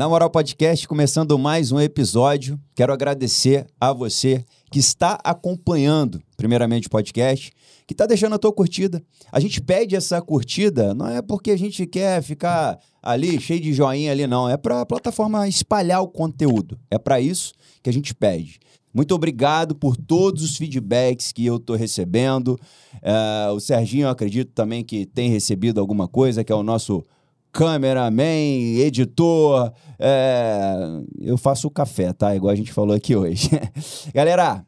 Na Moral Podcast, começando mais um episódio, quero agradecer a você que está acompanhando, primeiramente, o podcast, que está deixando a tua curtida. A gente pede essa curtida, não é porque a gente quer ficar ali cheio de joinha ali, não. É para a plataforma espalhar o conteúdo. É para isso que a gente pede. Muito obrigado por todos os feedbacks que eu estou recebendo. Uh, o Serginho, eu acredito também que tem recebido alguma coisa, que é o nosso cameraman, editor. É... Eu faço o café, tá? Igual a gente falou aqui hoje. Galera,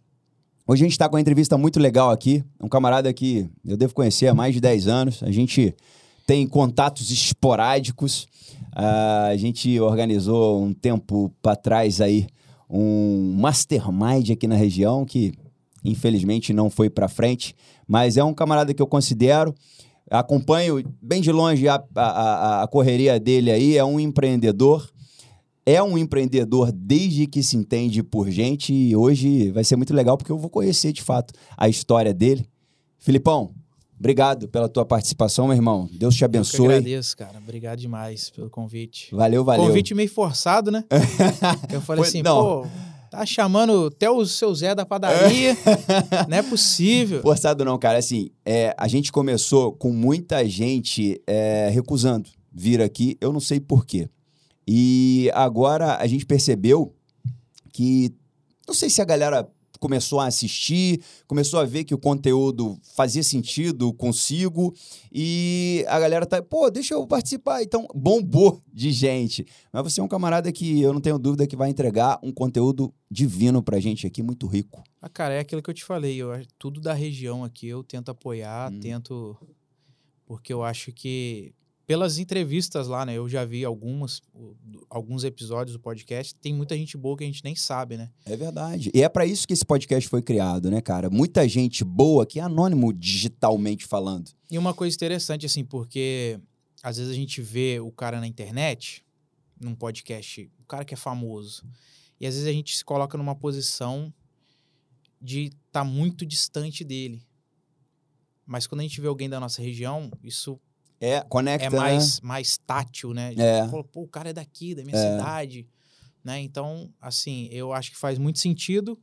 hoje a gente está com uma entrevista muito legal aqui. Um camarada que eu devo conhecer há mais de 10 anos. A gente tem contatos esporádicos. A gente organizou um tempo para trás aí um mastermind aqui na região que infelizmente não foi para frente, mas é um camarada que eu considero, acompanho bem de longe a, a, a correria dele aí, é um empreendedor, é um empreendedor desde que se entende por gente e hoje vai ser muito legal porque eu vou conhecer de fato a história dele. Filipão, Obrigado pela tua participação, meu irmão. Deus te abençoe. Eu agradeço, cara. Obrigado demais pelo convite. Valeu, valeu. Convite meio forçado, né? eu falei Foi, assim, não. pô, tá chamando até o seu Zé da padaria. não é possível. Forçado não, cara. Assim, é, a gente começou com muita gente é, recusando vir aqui. Eu não sei por quê. E agora a gente percebeu que... Não sei se a galera começou a assistir, começou a ver que o conteúdo fazia sentido consigo e a galera tá, pô, deixa eu participar. Então, bombou de gente. Mas você é um camarada que eu não tenho dúvida que vai entregar um conteúdo divino pra gente aqui, muito rico. Ah, cara, é aquilo que eu te falei, eu, tudo da região aqui eu tento apoiar, hum. tento porque eu acho que pelas entrevistas lá, né? Eu já vi algumas, alguns episódios do podcast. Tem muita gente boa que a gente nem sabe, né? É verdade. E é para isso que esse podcast foi criado, né, cara? Muita gente boa que é anônimo digitalmente falando. E uma coisa interessante, assim, porque às vezes a gente vê o cara na internet, num podcast, o cara que é famoso, e às vezes a gente se coloca numa posição de estar tá muito distante dele. Mas quando a gente vê alguém da nossa região, isso é, conecta, é mais, né? mais tátil, né? É. Fala, Pô, o cara é daqui, da minha é. cidade, né? Então, assim, eu acho que faz muito sentido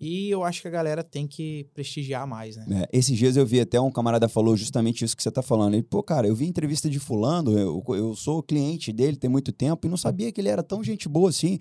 e eu acho que a galera tem que prestigiar mais, né? É, esses dias eu vi até um camarada falou justamente isso que você tá falando. Ele, pô, cara, eu vi entrevista de fulano, eu, eu sou cliente dele tem muito tempo e não sabia que ele era tão gente boa assim.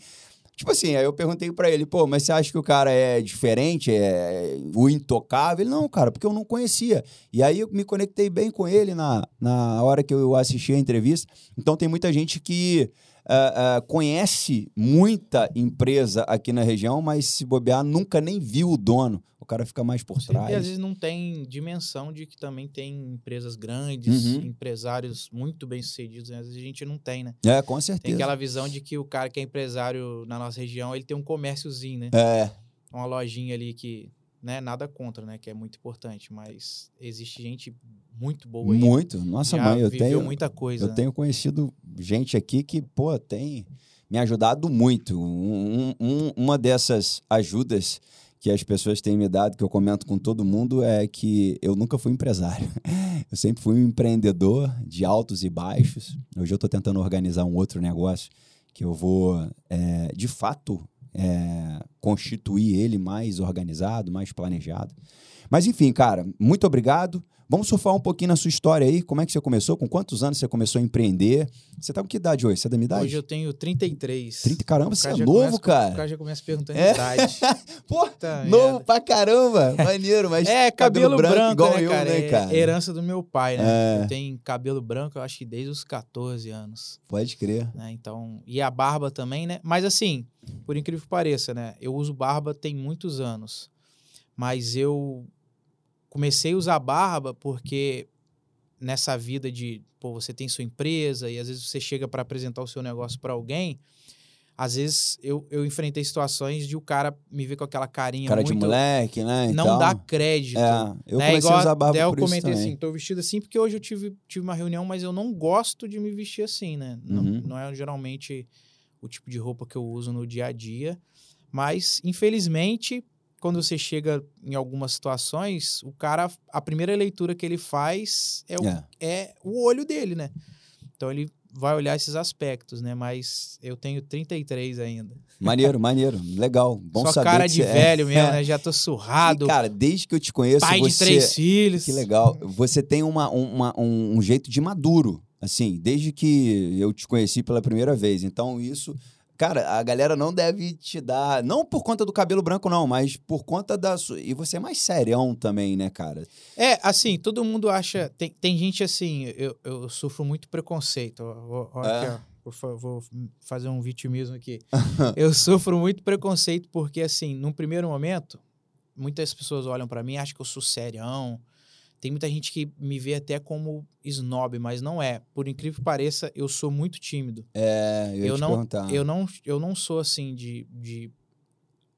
Tipo assim, aí eu perguntei para ele, pô, mas você acha que o cara é diferente, é o intocável? Ele, não, cara, porque eu não conhecia. E aí eu me conectei bem com ele na, na hora que eu assisti a entrevista. Então tem muita gente que uh, uh, conhece muita empresa aqui na região, mas se bobear, nunca nem viu o dono. O cara fica mais por Sim, trás. E às vezes não tem dimensão de que também tem empresas grandes, uhum. empresários muito bem sucedidos. Né? Às vezes a gente não tem, né? É, com certeza. Tem aquela visão de que o cara que é empresário na nossa região, ele tem um comérciozinho, né? É. Uma lojinha ali que, né, nada contra, né? Que é muito importante, mas existe gente muito boa aí. Muito. Nossa Já mãe, eu tenho muita coisa. Eu né? tenho conhecido gente aqui que, pô, tem me ajudado muito. Um, um, uma dessas ajudas que as pessoas têm me dado, que eu comento com todo mundo, é que eu nunca fui empresário. Eu sempre fui um empreendedor de altos e baixos. Hoje eu estou tentando organizar um outro negócio que eu vou, é, de fato, é, constituir ele mais organizado, mais planejado. Mas enfim, cara, muito obrigado. Vamos surfar um pouquinho na sua história aí. Como é que você começou? Com quantos anos você começou a empreender? Você tá com que idade hoje? Você é da minha idade? Hoje eu tenho 33. 30, caramba, você é novo, cara. O cara já começa perguntando é? idade. Pô, tá novo merda. pra caramba. Maneiro, mas é, cabelo, cabelo branco, branco, igual né, eu, cara? né, cara? É herança do meu pai, né? É. Eu tenho cabelo branco, eu acho que desde os 14 anos. Pode crer. Né? Então, e a barba também, né? Mas assim, por incrível que pareça, né? Eu uso barba tem muitos anos. Mas eu comecei a usar barba porque nessa vida de, pô, você tem sua empresa e às vezes você chega para apresentar o seu negócio para alguém, às vezes eu, eu enfrentei situações de o cara me ver com aquela carinha cara muito, de moleque, né? Não dá crédito. É, eu né? comecei Igual, a usar barba eu por comentei assim, tô vestido assim porque hoje eu tive, tive uma reunião, mas eu não gosto de me vestir assim, né? Não, uhum. não é geralmente o tipo de roupa que eu uso no dia a dia. Mas, infelizmente, quando você chega em algumas situações, o cara, a primeira leitura que ele faz é o, é. é o olho dele, né? Então ele vai olhar esses aspectos, né? Mas eu tenho 33 ainda. Maneiro, maneiro. Legal. Bom Só saber cara de é. velho mesmo, É. né? Já tô surrado. E, cara, desde que eu te conheço, pai você... de três filhos. Que legal. Você tem uma, uma- um, um jeito de maduro, assim, desde que eu te conheci pela primeira vez. Então, isso. Cara, a galera não deve te dar. Não por conta do cabelo branco, não, mas por conta da. sua- E você é mais serião também, né, cara? É, assim, todo mundo acha. Tem, tem gente assim, eu, eu sofro muito preconceito. Ó, ó, ó, É? aqui, ó. Vou, fa- vou fazer um vitimismo aqui. eu sofro muito preconceito porque, assim, num primeiro momento, muitas pessoas olham pra mim e acham que eu sou serião. Tem muita gente que me vê até como snob, mas não é. Por incrível que pareça, eu sou muito tímido. É, eu, Eu não- perguntar. Eu não, eu não sou assim de. de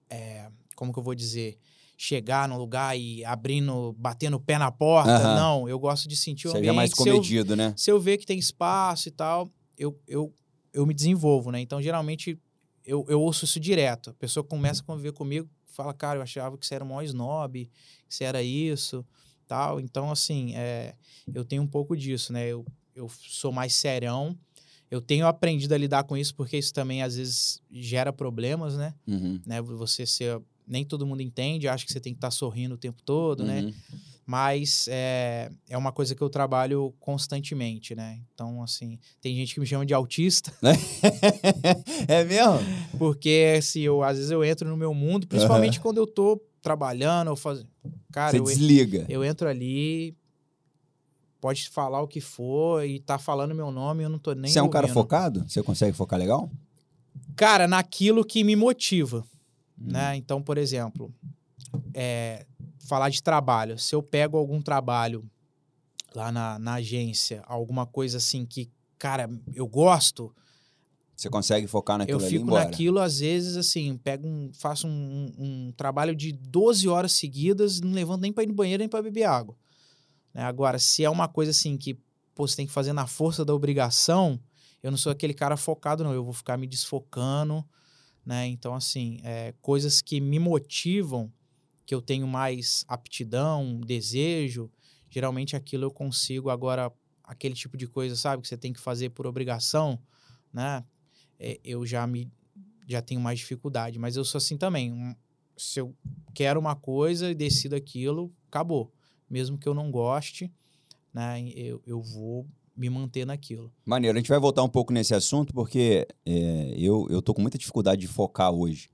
é, como que eu vou dizer? Chegar num lugar e abrindo, batendo o pé na porta. Aham. Não, eu gosto de sentir o Seja ambiente. mais Se eu- comedido, né? se eu ver que tem espaço e tal, eu, eu, eu me desenvolvo, né? Então, geralmente, eu, eu ouço isso direto. A pessoa começa a conviver comigo, fala, cara, eu achava que você era o maior snob, que você era isso, tal. Então, assim, é, eu tenho um pouco disso, né? Eu, eu sou mais serão. Eu tenho aprendido a lidar com isso, porque isso também, às vezes, gera problemas, né? Uhum, né? Você ser... Nem todo mundo entende, acha que você tem que estar sorrindo o tempo todo, né? uhum. mas é, é uma coisa que eu trabalho constantemente, né? Então, assim, tem gente que me chama de autista, é mesmo? porque assim, eu, às vezes eu entro no meu mundo, principalmente quando eu tô trabalhando, eu faço. Cara, Você eu, desliga. eu entro ali, pode falar o que for e tá falando meu nome, eu não tô nem. Você é um cara focado? Você consegue focar legal? Cara, naquilo que me motiva. Hum. né? Então, por exemplo, é, falar de trabalho. Se eu pego algum trabalho lá na, na agência, alguma coisa assim que, cara, eu gosto, Você consegue focar naquilo eu ali e ir fico embora? naquilo, às vezes, assim, pego um, faço um, um- um trabalho de 12 horas seguidas, não levanto nem para ir no banheiro, nem para beber água. né? Agora, se é uma coisa assim que pô, você tem que fazer na força da obrigação, eu não sou aquele cara focado, não. Eu vou ficar me desfocando, né? Então, assim, é, coisas que me motivam, que eu tenho mais aptidão, desejo, geralmente aquilo eu consigo. Agora, aquele tipo de coisa, sabe, que você tem que fazer por obrigação, né? É, eu já me já tenho mais dificuldade, mas eu sou assim também. Um- se eu quero uma coisa e decido aquilo, acabou. Mesmo que eu não goste, né? Eu, eu vou me manter naquilo. Maneiro, a gente vai voltar um pouco nesse assunto, porque é, eu, eu tô com muita dificuldade de focar hoje.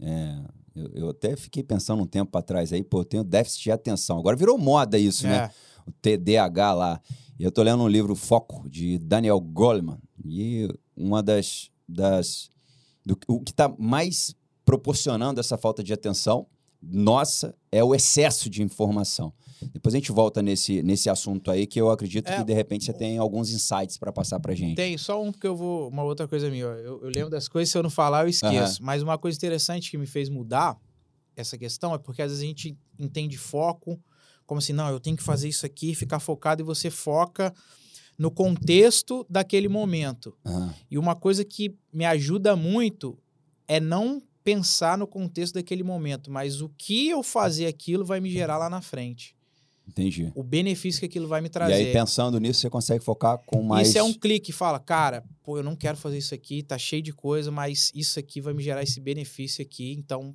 É, eu, eu até fiquei pensando um tempo atrás aí, pô, eu tenho déficit de atenção. Agora virou moda isso, né? É, O TDAH lá. E eu tô lendo um livro Foco, de Daniel Goleman. E uma das. Das do, o que está mais proporcionando essa falta de atenção nossa é o excesso de informação. Depois a gente volta nesse, nesse assunto aí, que eu acredito É. que de repente você tem alguns insights para passar pra gente. Tem só um que eu vou. Uma outra coisa minha. Eu, eu lembro das coisas, se eu não falar, eu esqueço. Mas uma coisa interessante que me fez mudar essa questão é porque às vezes a gente entende foco como assim, não, eu tenho que fazer isso aqui, ficar focado, e você foca no contexto daquele momento. Aham. E uma coisa que me ajuda muito é não pensar no contexto daquele momento, mas o que eu fazer aquilo vai me gerar lá na frente. Entendi. O benefício que aquilo vai me E trazer. aí, pensando nisso, você consegue focar com mais. Isso é um clique, fala, cara, pô, eu não quero fazer isso aqui, tá cheio de coisa, mas isso aqui vai me gerar esse benefício aqui, então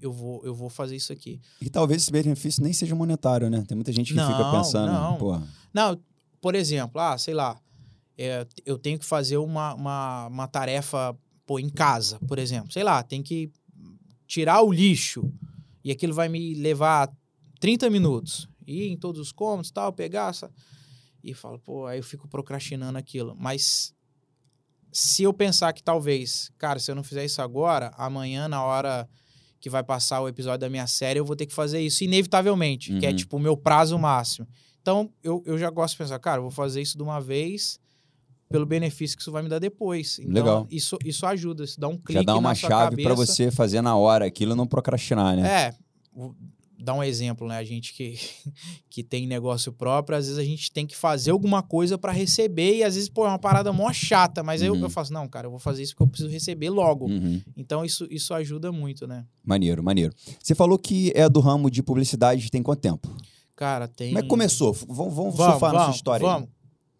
eu vou, eu vou fazer isso aqui. E talvez esse benefício nem seja monetário, né? Tem muita gente que Não, fica pensando, não. pô, Não, por exemplo, ah, sei lá, é, eu tenho que fazer uma, uma, uma tarefa pô, em casa, por exemplo. Sei lá, tem que tirar o lixo e aquilo vai me levar 30 minutos. Ir em todos os cômodos, tal, pegar essa... E falo, pô, aí eu fico procrastinando aquilo. Mas se eu pensar que talvez, cara, se eu não fizer isso agora, amanhã, na hora que vai passar o episódio da minha série, eu vou ter que fazer isso inevitavelmente, que é Uhum. tipo o meu prazo máximo. Então, eu, eu já gosto de pensar, cara, eu vou fazer isso de uma vez pelo benefício que isso vai me dar depois. Então, Legal. Isso, isso ajuda, isso dá um clique já dá uma chave pra cabeça. você fazer na hora aquilo e não procrastinar, né? É, dar um exemplo, né? A gente que, que tem negócio próprio, às vezes a gente tem que fazer alguma coisa para receber e às vezes, pô, é uma parada mó chata, mas aí eu, Uhum. eu faço, não, cara, eu vou fazer isso porque eu preciso receber logo. Uhum. Então, isso, isso ajuda muito, né? Maneiro, maneiro. Você falou que é do ramo de publicidade tem quanto tempo? Cara, tem... Como é que começou? Vamos, vamos Vamos, surfar vamos, história. aí. vamos.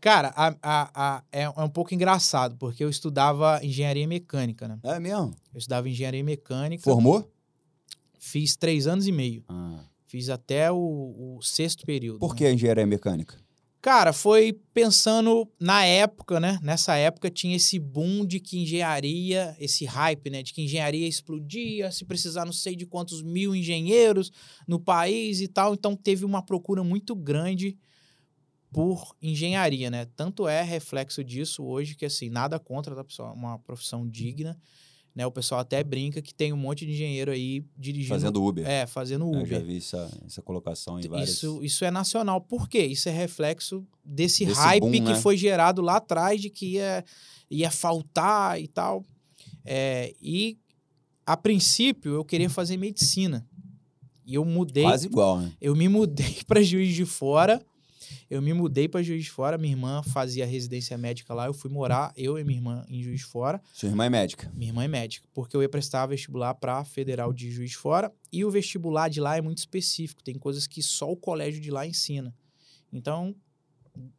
Cara, a, a, a, é, é um pouco engraçado, porque eu estudava engenharia mecânica, né? É mesmo? Eu estudava engenharia mecânica. Formou? Fiz três anos e meio. Ah. Fiz até o, o sexto período. Por né? que engenharia mecânica? Cara, foi pensando na época, né? Nessa época tinha esse boom de que engenharia, esse hype, né? De que engenharia explodia, se precisar não sei de quantos mil engenheiros no país e tal. Então teve uma procura muito grande por engenharia, né? Tanto é reflexo disso hoje que, assim, nada contra, tá, pessoal? Uma profissão digna, né? O pessoal até brinca que tem um monte de engenheiro aí dirigindo... Fazendo Uber. É, fazendo Eu Uber. já vi essa, essa colocação em várias. Isso, isso é nacional. Por quê? Isso é reflexo desse, Desse hype boom, que né? foi gerado lá atrás de que ia, ia faltar e tal. É, e, a princípio, eu queria fazer medicina. E eu mudei. Quase igual, né? Eu me mudei para Juiz de Fora. Eu me mudei para Juiz de Fora. Minha irmã fazia residência médica lá. Eu fui morar, eu e minha irmã, em Juiz de Fora. Sua irmã é médica. Minha irmã é médica, porque eu ia prestar vestibular para Federal de Juiz de Fora e o vestibular de lá é muito específico, tem coisas que só o colégio de lá ensina. Então,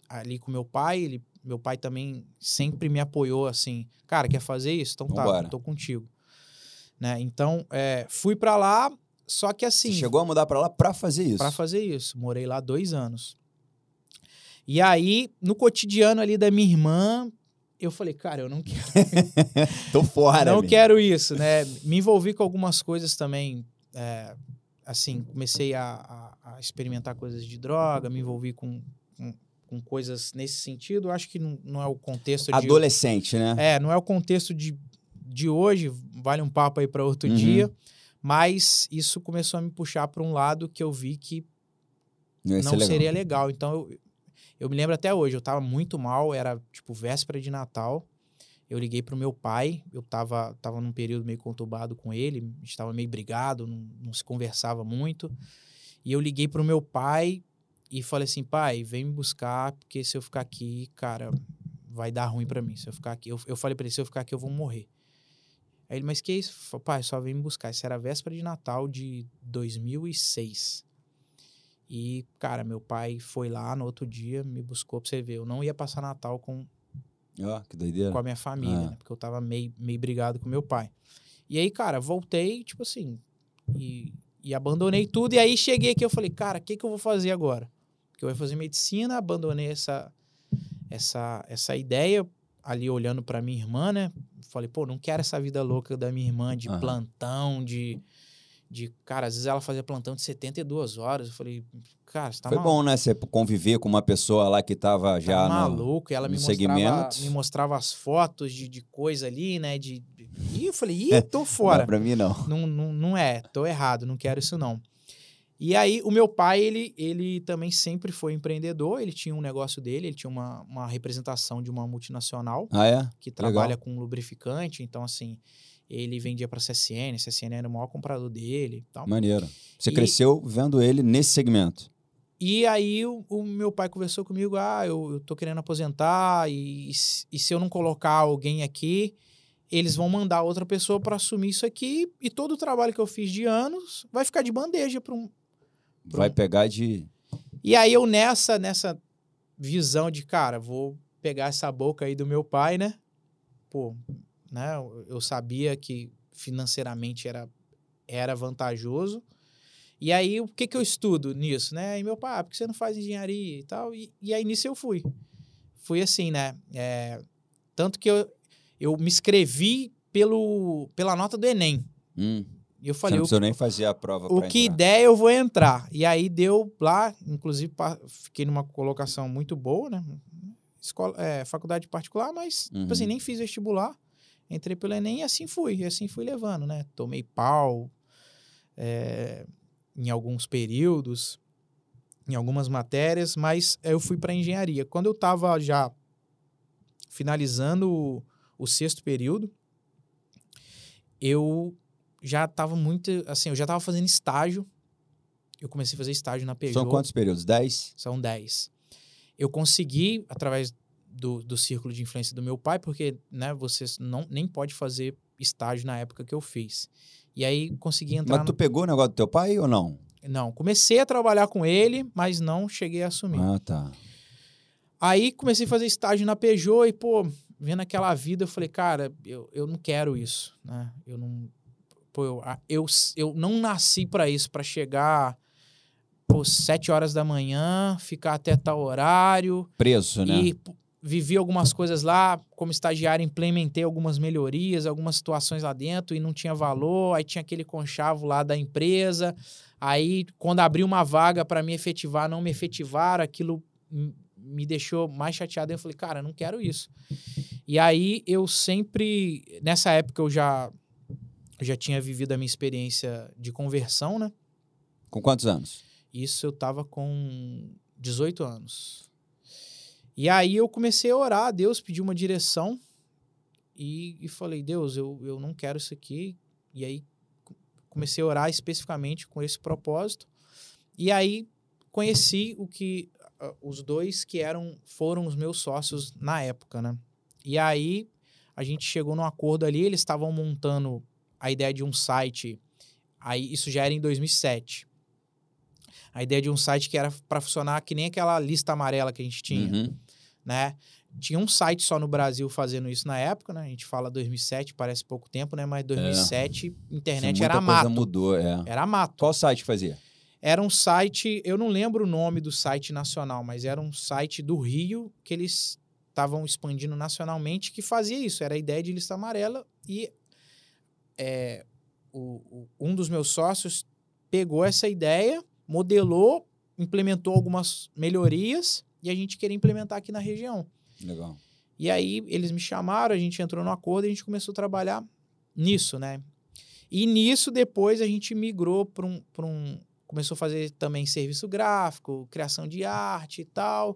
ali com meu pai, ele, meu pai também sempre me apoiou assim, cara, quer fazer isso? Então tá, tô contigo. Né? Então, é, fui para lá, só que assim, Você chegou a mudar pra lá pra fazer isso. para fazer isso, morei lá dois anos. E aí, no cotidiano ali da minha irmã, eu falei, cara, eu não quero Tô fora, não quero isso, né? Me envolvi com algumas coisas também. é, assim, comecei a, a- a experimentar coisas de droga, me envolvi com, com, com coisas nesse sentido. Acho que não, não é o contexto de. Adolescente, né? É, não é o contexto de, de hoje, vale um papo aí para outro Uhum. dia. Mas isso começou a me puxar para um lado que eu vi que não legal. seria legal. Então, eu, eu me lembro até hoje, eu tava muito mal, era tipo véspera de Natal. Eu liguei pro meu pai, eu tava, tava num período meio conturbado com ele, a gente tava meio brigado, não, não se conversava muito. E eu liguei pro meu pai e falei assim, pai, vem me buscar, porque se eu ficar aqui, cara, vai dar ruim pra mim. Se eu ficar aqui, eu, eu falei pra ele, se eu ficar aqui, eu vou morrer. Aí ele, mas que isso? Eu falei, Pai, só vem me buscar. Isso era véspera de Natal de 2006. E, cara, meu pai foi lá no outro dia, me buscou pra você ver. Eu não ia passar Natal com, com a minha família, Ah. né? Porque eu tava meio, meio brigado com meu pai. E aí, cara, voltei, tipo assim, e, e abandonei tudo. E aí cheguei aqui, eu falei, cara, o que, que eu vou fazer agora? Porque eu ia fazer medicina, abandonei essa, essa, essa ideia ali olhando pra minha irmã, né? Falei, pô, não quero essa vida louca da minha irmã de Aham. plantão, de, de. Cara, às vezes ela fazia plantão de 72 horas. Eu falei, cara, você tá Foi maluco? bom, né? Você conviver com uma pessoa lá que tava já tá no... maluco. E ela no me mostrava, me mostrava as fotos de, de coisa ali, né? De, de- Ih, eu falei, ih, tô fora. Não, pra mim, não. não, não, não é, tô errado, não quero isso não. E aí, o meu pai, ele, ele também sempre foi empreendedor, ele tinha um negócio dele, ele tinha uma, uma representação de uma multinacional Ah, é? que trabalha com lubrificante, então assim, ele vendia para CSN, a CSN era o maior comprador dele e tal. Maneiro. Você E- cresceu vendo ele nesse segmento. E aí o, o meu pai conversou comigo, ah, eu, eu tô querendo aposentar e, e se- eu não colocar alguém aqui, eles vão mandar outra pessoa para assumir isso aqui e todo o trabalho que eu fiz de anos vai ficar de bandeja para um, Vai Pronto. pegar de... E aí eu nessa nessa visão de, cara, vou pegar essa boca aí do meu pai, né? Pô, né? eu- Eu sabia que financeiramente era era vantajoso. E aí o que que eu estudo nisso, né? E meu pai, ah, por que você não faz engenharia e tal? E, e aí nisso eu fui. Fui assim, né? É, tanto que eu, eu me inscrevi pelo, pela nota do Enem. Hum, E eu você falei, não o precisou nem fazer a prova o que entrar. der eu vou entrar. E aí deu lá, inclusive fiquei numa colocação muito boa, né? Escola, é, faculdade particular, mas Uhum. tipo assim, nem fiz vestibular. Entrei pelo Enem e assim fui, e assim fui levando, né? Tomei pau é, em alguns períodos, em algumas matérias, mas eu fui para engenharia. Quando eu estava já finalizando o, o sexto período, eu já estava muito, assim, eu já estava fazendo estágio. Eu comecei a fazer estágio na Peugeot. São quantos períodos? Dez? São 10. Eu consegui, através do, do círculo de influência do meu pai, porque né, você não, nem pode fazer estágio na época que eu fiz. E aí consegui entrar. Mas tu pegou o negócio do teu pai ou não? no- Não, comecei a trabalhar com ele, mas não cheguei a assumir. Ah, tá. Aí comecei a fazer estágio na Peugeot e, pô, vendo aquela vida, eu falei, cara, eu, eu não quero isso, né? Eu não. Pô, eu, eu, eu não nasci para isso, para chegar pô, sete horas da manhã, ficar até tal horário. Preso, né? E vivi algumas coisas lá, como estagiário, implementei algumas melhorias, algumas situações lá dentro e não tinha valor. Aí tinha aquele conchavo lá da empresa. Aí, quando abriu uma vaga para me efetivar, não me efetivaram, aquilo me deixou mais chateado. Eu falei, cara, não quero isso. E aí eu sempre, nessa época eu já eu já tinha vivido a minha experiência de conversão, né? Com quantos anos? Isso eu tava com 18 anos. E aí eu comecei a orar a Deus, pedi uma direção e, e falei, Deus, eu, eu não quero isso aqui. E aí comecei a orar especificamente com esse propósito. E aí conheci o que uh, os dois que eram foram os meus sócios na época, né? E aí a gente chegou num acordo ali, eles estavam montando a ideia de um site. Aí isso já era em 2007 a ideia de um site que era para funcionar que nem aquela lista amarela que a gente tinha, uhum. Né? Tinha um site só no Brasil fazendo isso na época, né? A gente fala 2007, parece pouco tempo, né? Mas 2007, é. internet Sim, era mato. mudou, é. Era mato. Qual site fazia? Era um site, eu não lembro o nome do site nacional, mas era um site do Rio que eles estavam expandindo nacionalmente que fazia isso. Era a ideia de lista amarela e é, o, o, um dos meus sócios pegou essa ideia modelou, implementou algumas melhorias e a gente queria implementar aqui na região. Legal. E aí eles me chamaram, a gente entrou no acordo e a gente começou a trabalhar nisso, né? E nisso depois a gente migrou para um, um, começou a fazer também serviço gráfico, criação de arte e tal,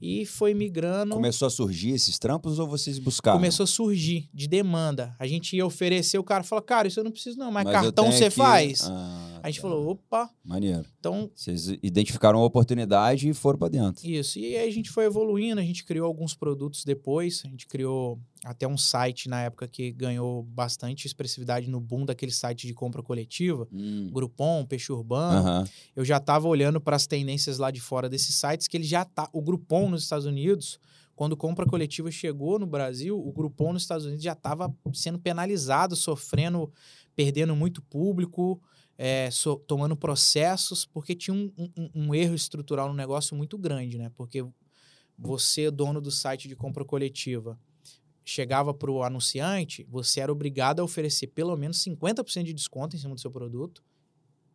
e foi migrando. Começou a surgir esses trampos ou vocês buscaram? Começou a surgir de demanda. A gente ia oferecer, o cara falou, cara, isso eu não preciso não, mas, mas cartão você aqui... faz. Ah, a gente tá. falou, opa. Maneiro. Então, vocês identificaram a oportunidade e foram para dentro. Isso. E aí a gente foi evoluindo, a gente criou alguns produtos depois, a gente criou até um site na época que ganhou bastante expressividade no boom daquele site de compra coletiva, hum. Groupon, Peixe Urbano. Uhum. Eu já estava olhando para as tendências lá de fora desses sites que ele já tá, o Groupon nos Estados Unidos, quando compra coletiva chegou no Brasil, o Groupon nos Estados Unidos já estava sendo penalizado, sofrendo, perdendo muito público, é, so, tomando processos, porque tinha um, um, um erro estrutural no negócio muito grande, né? Porque você, dono do site de compra coletiva, chegava para o anunciante, você era obrigado a oferecer pelo menos 50% de desconto em cima do seu produto.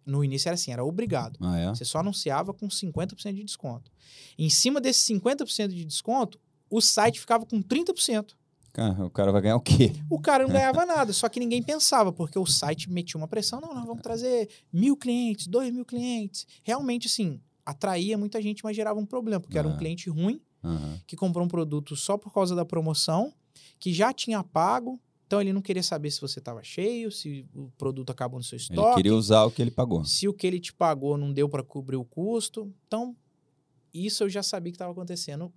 No início era assim, era obrigado. Ah, é? Você só anunciava com 50% de desconto. Em cima desse 50% de desconto, o site ficava com 30%. Cara, o cara vai ganhar o quê? O cara não ganhava nada, só que ninguém pensava, porque o site metia uma pressão. Não, nós vamos trazer mil clientes, dois mil clientes. Realmente, assim, atraía muita gente, mas gerava um problema, porque era um cliente ruim, que comprou um produto só por causa da promoção que já tinha pago, então ele não queria saber se você estava cheio, se o produto acabou no seu estoque. Ele queria usar o que ele pagou. Se o que ele te pagou não deu para cobrir o custo. Então, isso eu já sabia que estava acontecendo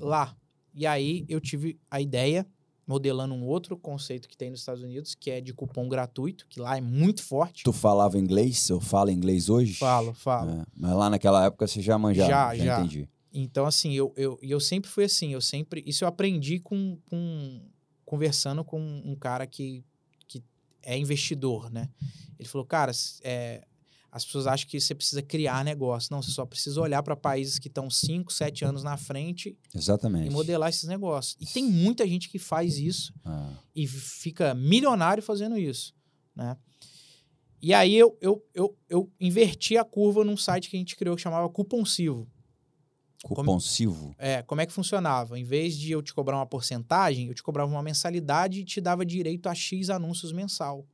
lá. E aí eu tive a ideia, modelando um outro conceito que tem nos Estados Unidos, que é de cupom gratuito, que lá é muito forte. Tu falava inglês? Eu falo inglês hoje? Falo, falo. É, mas lá naquela época você já manjava. Já, já. já. Entendi. Então, assim, eu, eu, eu sempre fui assim, eu sempre. Isso eu aprendi com, com conversando com um cara que, que é investidor, né? Ele falou, cara, é, as pessoas acham que você precisa criar negócio. Não, você só precisa olhar para países que estão 5, 7 anos na frente Exatamente. e modelar esses negócios. E tem muita gente que faz isso ah. e fica milionário fazendo isso, né? E aí eu, eu, eu, eu inverti a curva num site que a gente criou que chamava Cuponsivo. Cuponsivo? Como, é, como é que funcionava? Em vez de eu te cobrar uma porcentagem, eu te cobrava uma mensalidade e te dava direito a X anúncios mensal.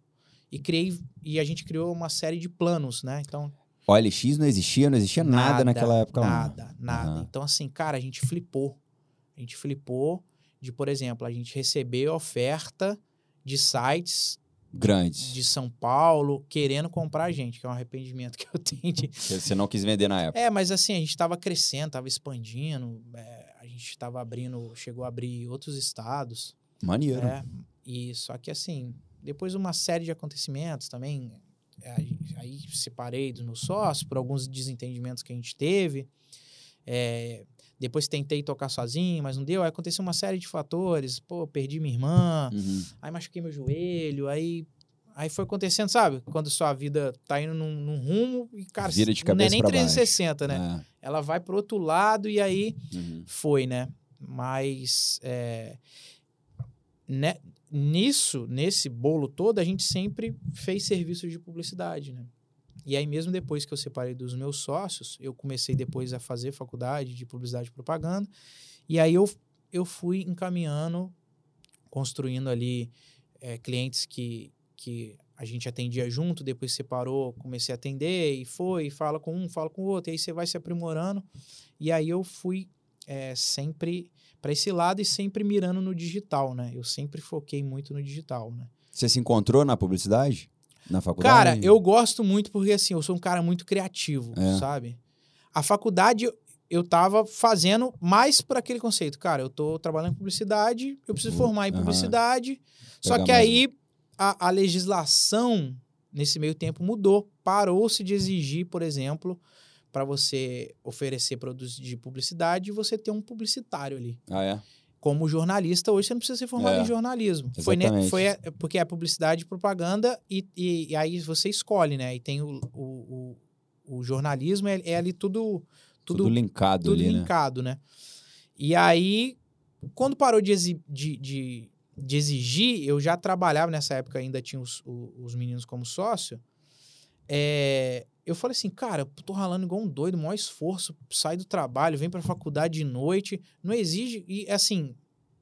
E criei e a gente criou uma série de planos, né? Então, o OLX não existia, não existia nada, nada naquela época Nada, lá. nada. Uhum. Então assim, cara, a gente flipou. A gente flipou de, por exemplo, a gente receber oferta de sites grandes de São Paulo querendo comprar a gente, que é um arrependimento que eu tenho de... Você não quis vender na época. É, mas assim, a gente estava crescendo, estava expandindo, é, a gente estava abrindo, chegou a abrir outros estados. Maneiro. É, e só que assim, depois uma série de acontecimentos também, é, aí separei dos meus sócios por alguns desentendimentos que a gente teve. É, depois tentei tocar sozinho, mas não deu. Aí aconteceu uma série de fatores. Pô, perdi minha irmã, Uhum. aí machuquei meu joelho, aí. Aí foi acontecendo, sabe? Quando sua vida tá indo num, num rumo e, cara, Vira de não é cabeça nem pra baixo. 360, né? Ela vai pro outro lado e aí É. Uhum. foi, né? Mas é, né, nisso, nesse bolo todo, a gente sempre fez serviços de publicidade, né? E aí, mesmo depois que eu separei dos meus sócios, eu comecei depois a fazer faculdade de publicidade e propaganda. E aí eu, eu fui encaminhando, construindo ali é, clientes que, que a gente atendia junto, depois separou, comecei a atender, e foi, e fala com um, fala com o outro, e aí você vai se aprimorando. E aí eu fui é, sempre para esse lado e sempre mirando no digital, né? Eu sempre foquei muito no digital, né? Você se encontrou na publicidade? Na faculdade? Cara, eu gosto muito porque assim, eu sou um cara muito criativo, É. sabe? A faculdade eu tava fazendo mais por aquele conceito. Cara, eu tô trabalhando em publicidade, eu preciso Vou- formar em publicidade. Só Pegar que mais aí a, a legislação nesse meio tempo mudou. Parou-se de exigir, por exemplo, para você oferecer produtos de publicidade, você ter um publicitário ali Ah, é? Como jornalista, hoje você não precisa ser formado É, em jornalismo. Foi, exatamente. foi é, porque é publicidade e propaganda, e, e, e aí você escolhe, né? E tem o, o, o, o jornalismo, é, é ali tudo, Tudo, tudo, linkado tudo ali, né? linkado, né? E aí, quando parou de, exi- de, de, de exigir, eu já trabalhava nessa época, ainda tinha os, os meninos como sócio. é, eu falei assim, cara, eu tô ralando igual um doido, maior esforço, sai do trabalho, vem pra faculdade de noite, não exige, e assim,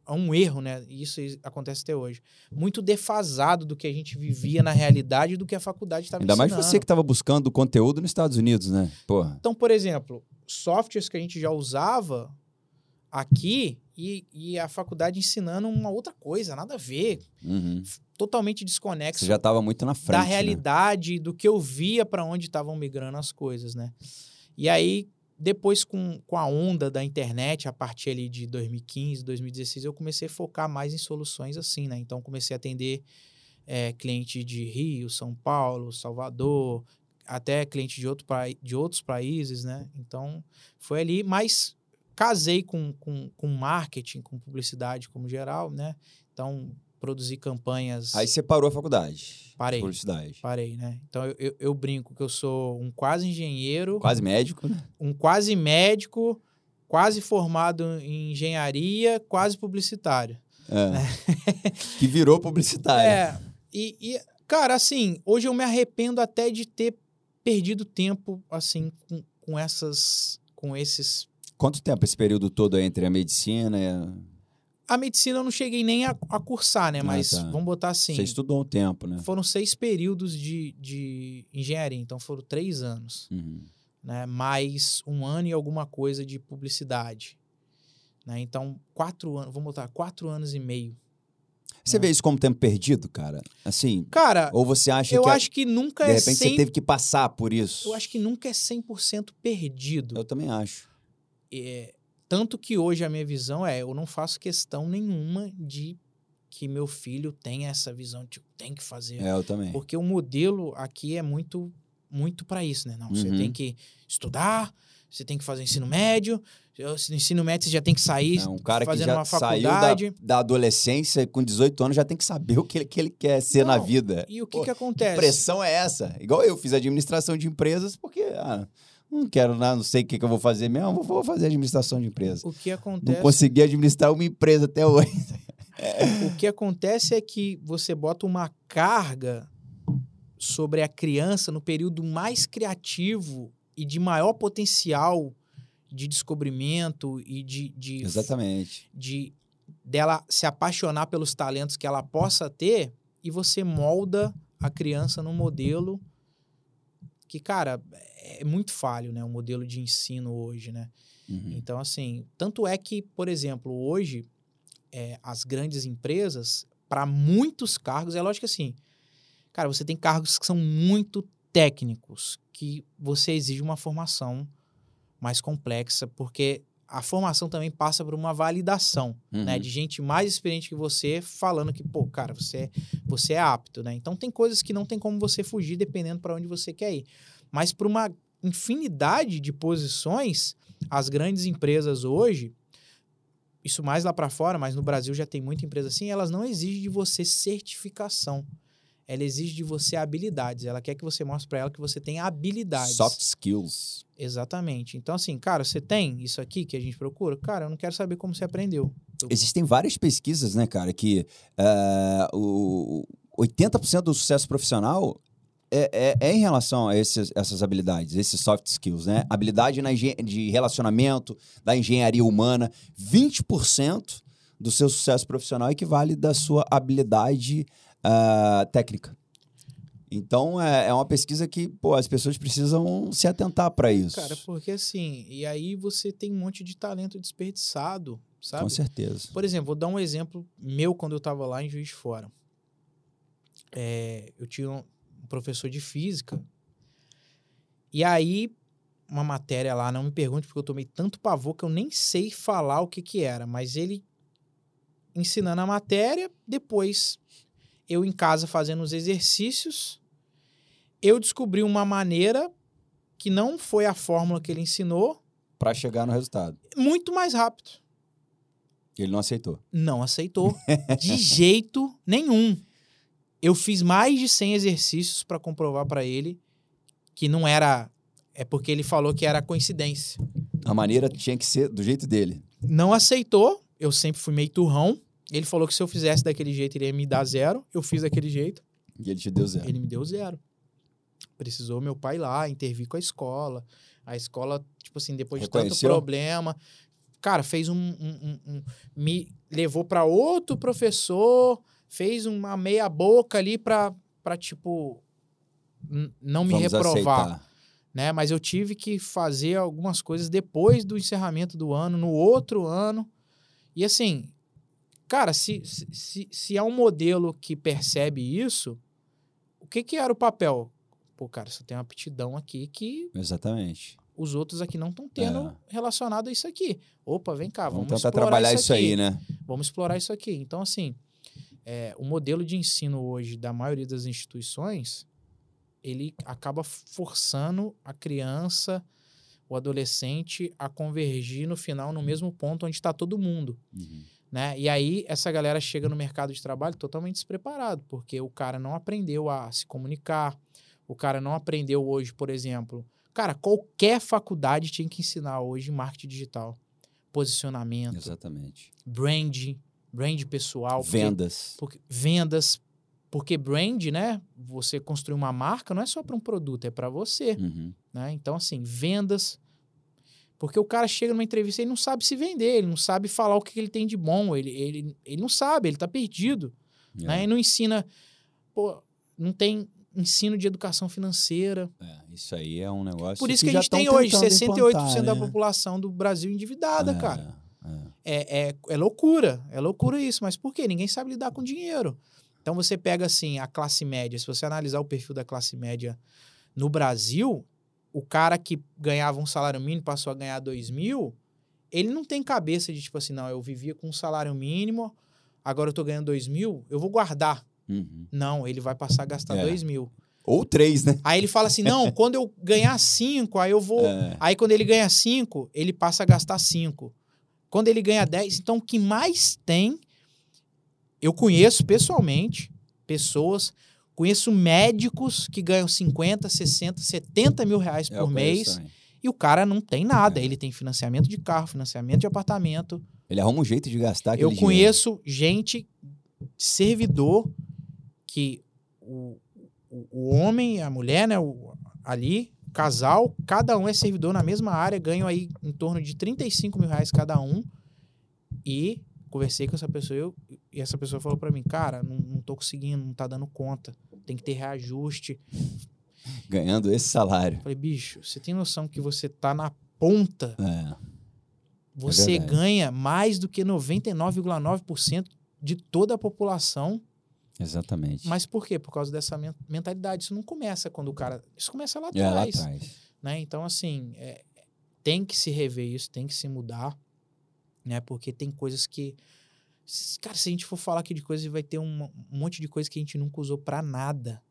é um erro, né? Isso acontece até hoje. Muito defasado do que a gente vivia na realidade do que a faculdade estava Ainda mais ensinando. você que estava buscando conteúdo nos Estados Unidos, né? Porra. Então, por exemplo, softwares que a gente já usava aqui e, e a faculdade ensinando uma outra coisa, nada a ver, Uhum. totalmente desconexo Você já estava muito na frente. da né? realidade, do que eu via para onde estavam migrando as coisas, né? E aí, depois com, com a onda da internet, a partir ali de 2015, 2016, eu comecei a focar mais em soluções assim, né? Então, comecei a atender é, cliente de Rio, São Paulo, Salvador, até cliente de, outro, pai- de outros países, né? Então, foi ali, mas casei com, com, com marketing, com publicidade como geral, né? Então, produzi campanhas... Aí você parou a faculdade. Parei. Publicidade. Parei, né? Então eu, eu, eu brinco que eu sou um quase engenheiro, Quase médico, né? um quase médico, quase formado em engenharia, quase publicitário. É. que virou publicitário. É, e, e, cara, assim, hoje eu me arrependo até de ter perdido tempo, assim, com, com essas. com esses. Quanto tempo esse período todo entre a medicina e a... A medicina eu não cheguei nem a, a cursar, né? Ah, Mas tá. vamos botar assim. Você estudou um tempo, né? Foram seis períodos de, de engenharia, então foram três anos. Uhum. né, mais um ano e alguma coisa de publicidade. Né? Então, quatro anos, vamos botar, quatro anos e meio. Você É. vê isso como tempo perdido, cara? Assim, Cara, ou você acha eu que acho que nunca de é repente 100, você teve que passar por isso? eu acho que nunca é 100% perdido. Eu também acho. É, tanto que hoje a minha visão é, eu não faço questão nenhuma de que meu filho tenha essa visão de tem que fazer. É, eu também. Porque o modelo aqui é muito muito para isso, né? Não, você Uhum. tem que estudar, você tem que fazer ensino médio, no ensino médio você já tem que sair É, um cara que fazendo já uma saiu da, faculdade. da adolescência com 18 anos já tem que saber o que ele, que ele quer ser na Não, vida. E o que Pô, que acontece? pressão é essa? Igual eu fiz administração de empresas porque ah, não quero nada, não sei o que, que eu vou fazer mesmo, vou- fazer administração de empresas. O que Não acontece? consegui administrar uma empresa até hoje. O que acontece é que você bota uma carga sobre a criança no período mais criativo e de maior potencial de descobrimento e de, de, Exatamente. de dela se apaixonar pelos talentos que ela possa ter e você molda a criança num modelo que, cara, é muito falho, né? O modelo de ensino hoje, né? Uhum. Então, assim, tanto é que, por exemplo, hoje, é, as grandes empresas, para muitos cargos, é lógico assim, cara, você tem cargos que são muito técnicos, que você exige uma formação mais complexa, porque a formação também passa por uma validação, né? Uhum. De gente mais experiente que você falando que, pô, cara, você, é- você é apto, né? Então tem coisas que não tem como você fugir dependendo para onde você quer ir. Mas para uma infinidade de posições, as grandes empresas hoje, isso mais lá para fora, mas no Brasil já tem muita empresa assim, elas não exigem de você certificação. Ela exige de você habilidades. Ela quer que você mostre para ela que você tem habilidades. Soft skills. Exatamente. Então, assim, cara, você tem isso aqui que a gente procura? Cara, eu não quero saber como você aprendeu. Eu- Existem várias pesquisas, né, cara, que eh, o 80% do sucesso profissional é, é- é em relação a esses- essas habilidades, esses soft skills, né? Habilidade na de relacionamento, da engenharia humana. 20% do seu sucesso profissional equivale da sua habilidade ah, técnica. Então, é, é uma pesquisa que, pô, as pessoas precisam se atentar para isso. Cara, porque assim, e aí você tem um monte de talento desperdiçado, sabe? Com certeza. Por exemplo, vou dar um exemplo meu quando eu estava lá em Juiz de Fora. É, eu tinha um professor de física. E aí, uma matéria lá, não me pergunte, porque eu tomei tanto pavor que eu nem sei falar o que que era. Mas ele ensinando a matéria, depois eu em casa fazendo os exercícios, eu descobri uma maneira que não foi a fórmula que ele ensinou, Para chegar no resultado. muito mais rápido. Ele não aceitou. Não aceitou de jeito nenhum. Eu fiz mais de 100 exercícios para comprovar para ele que não era. É porque ele falou que era coincidência. A maneira tinha que ser do jeito dele. Não aceitou. Eu sempre fui meio turrão. Ele falou que se eu fizesse daquele jeito, ele ia me dar zero. Eu fiz daquele jeito, E ele te deu zero. ele me deu zero. Precisou meu pai lá, intervir com a escola. A escola, tipo assim, depois de tanto Reconheceu? problema, cara, fez um. um- um- um- me levou para outro professor, fez uma meia-boca ali pra, pra tipo, não me Vamos reprovar. aceitar. Né? Mas eu tive que fazer algumas coisas depois do encerramento do ano, no outro ano. E assim, cara, se, se, se, é um modelo que percebe isso, o que, que era o papel? Pô, cara, você tem uma aptidão aqui que Exatamente. os outros aqui não estão tendo relacionado a isso aqui. Opa, vem cá, Vamos, vamos, tentar trabalhar isso, aí, né? Vamos explorar isso aqui. Então, assim, é, o modelo de ensino hoje da maioria das instituições, ele acaba forçando a criança, o adolescente a convergir no final no mesmo ponto onde está todo mundo. Uhum. Né? E aí essa galera chega no mercado de trabalho totalmente despreparado, porque o cara não aprendeu a se comunicar, o cara não aprendeu hoje, por exemplo. Cara, qualquer faculdade tinha que ensinar hoje marketing digital, posicionamento, Exatamente. brand, brand pessoal, porque- Vendas. porque- vendas, porque brand, né? Você construir uma marca não é só para um produto, é para você, Uhum. né? Então assim, vendas, porque o cara chega numa entrevista e não sabe se vender, ele não sabe falar o que que ele tem de bom, ele, ele, ele não sabe, ele tá perdido, né? É. E não ensina, pô, não tem ensino de educação financeira. É, isso aí é um negócio. Por isso que, a já gente tem hoje tentando 68% da implantar, né? população do Brasil endividada, É, cara. é. É, é, é loucura, é loucura isso, mas por quê? Ninguém sabe lidar com dinheiro. Então você pega assim a classe média, se você analisar o perfil da classe média no Brasil, o cara que ganhava um salário mínimo passou a ganhar dois mil, ele não tem cabeça de tipo assim, não, eu vivia com um salário mínimo, agora eu tô ganhando dois mil, eu vou guardar. Uhum. Não, ele vai passar a gastar É. dois mil. Ou três, né? Aí ele fala assim, não, quando eu ganhar cinco, aí eu vou É. Aí quando ele ganha 5, ele passa a gastar 5. Quando ele ganha 10, então o que mais tem, eu conheço pessoalmente pessoas, conheço médicos que ganham 50, 60, 70 mil reais É, por mês também. e o cara não tem nada. É. Ele tem financiamento de carro, financiamento de apartamento. Ele arruma um jeito de gastar eu dinheiro. conheço gente, servidor, que o, o, o homem a mulher, né, o- ali, casal, cada um é servidor na mesma área, ganham aí em torno de 35 mil reais cada um. E conversei com essa pessoa eu, e essa pessoa falou pra mim, cara, não, não tô conseguindo, não tá dando conta, tem que ter reajuste. Ganhando esse salário. Falei, bicho, você tem noção que você tá na ponta, É. você verdade. ganha mais do que 99,9% de toda a população Exatamente. Mas por quê? Por causa dessa men- mentalidade. Isso não começa quando o cara. Isso começa lá é lá atrás. atrás. né? Então, assim, é, tem que se rever isso, tem que se mudar, né? Porque tem coisas que. Cara, se a gente for falar aqui de coisas, vai ter um, monte de coisa que a gente nunca usou pra nada.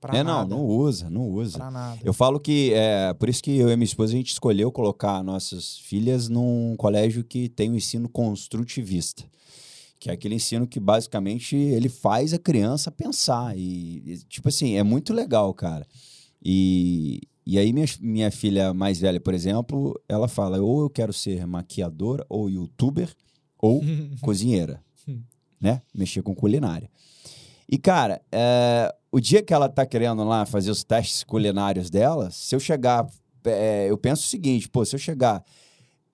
Pra é, nada. não, não usa, não usa. Pra nada. Eu falo que é por isso que eu e minha esposa a gente escolheu colocar nossas filhas num colégio que tem um ensino construtivista. Que é aquele ensino que basicamente ele faz a criança pensar. E, e, tipo assim, é muito legal, cara. E, e aí, minha, minha filha mais velha, por exemplo, ela fala: ou eu quero ser maquiadora, ou youtuber, ou cozinheira, né? Mexer com culinária. E, cara, é, o dia que ela tá querendo lá fazer os testes culinários dela, se eu chegar. é, eu penso o seguinte, pô, se eu chegar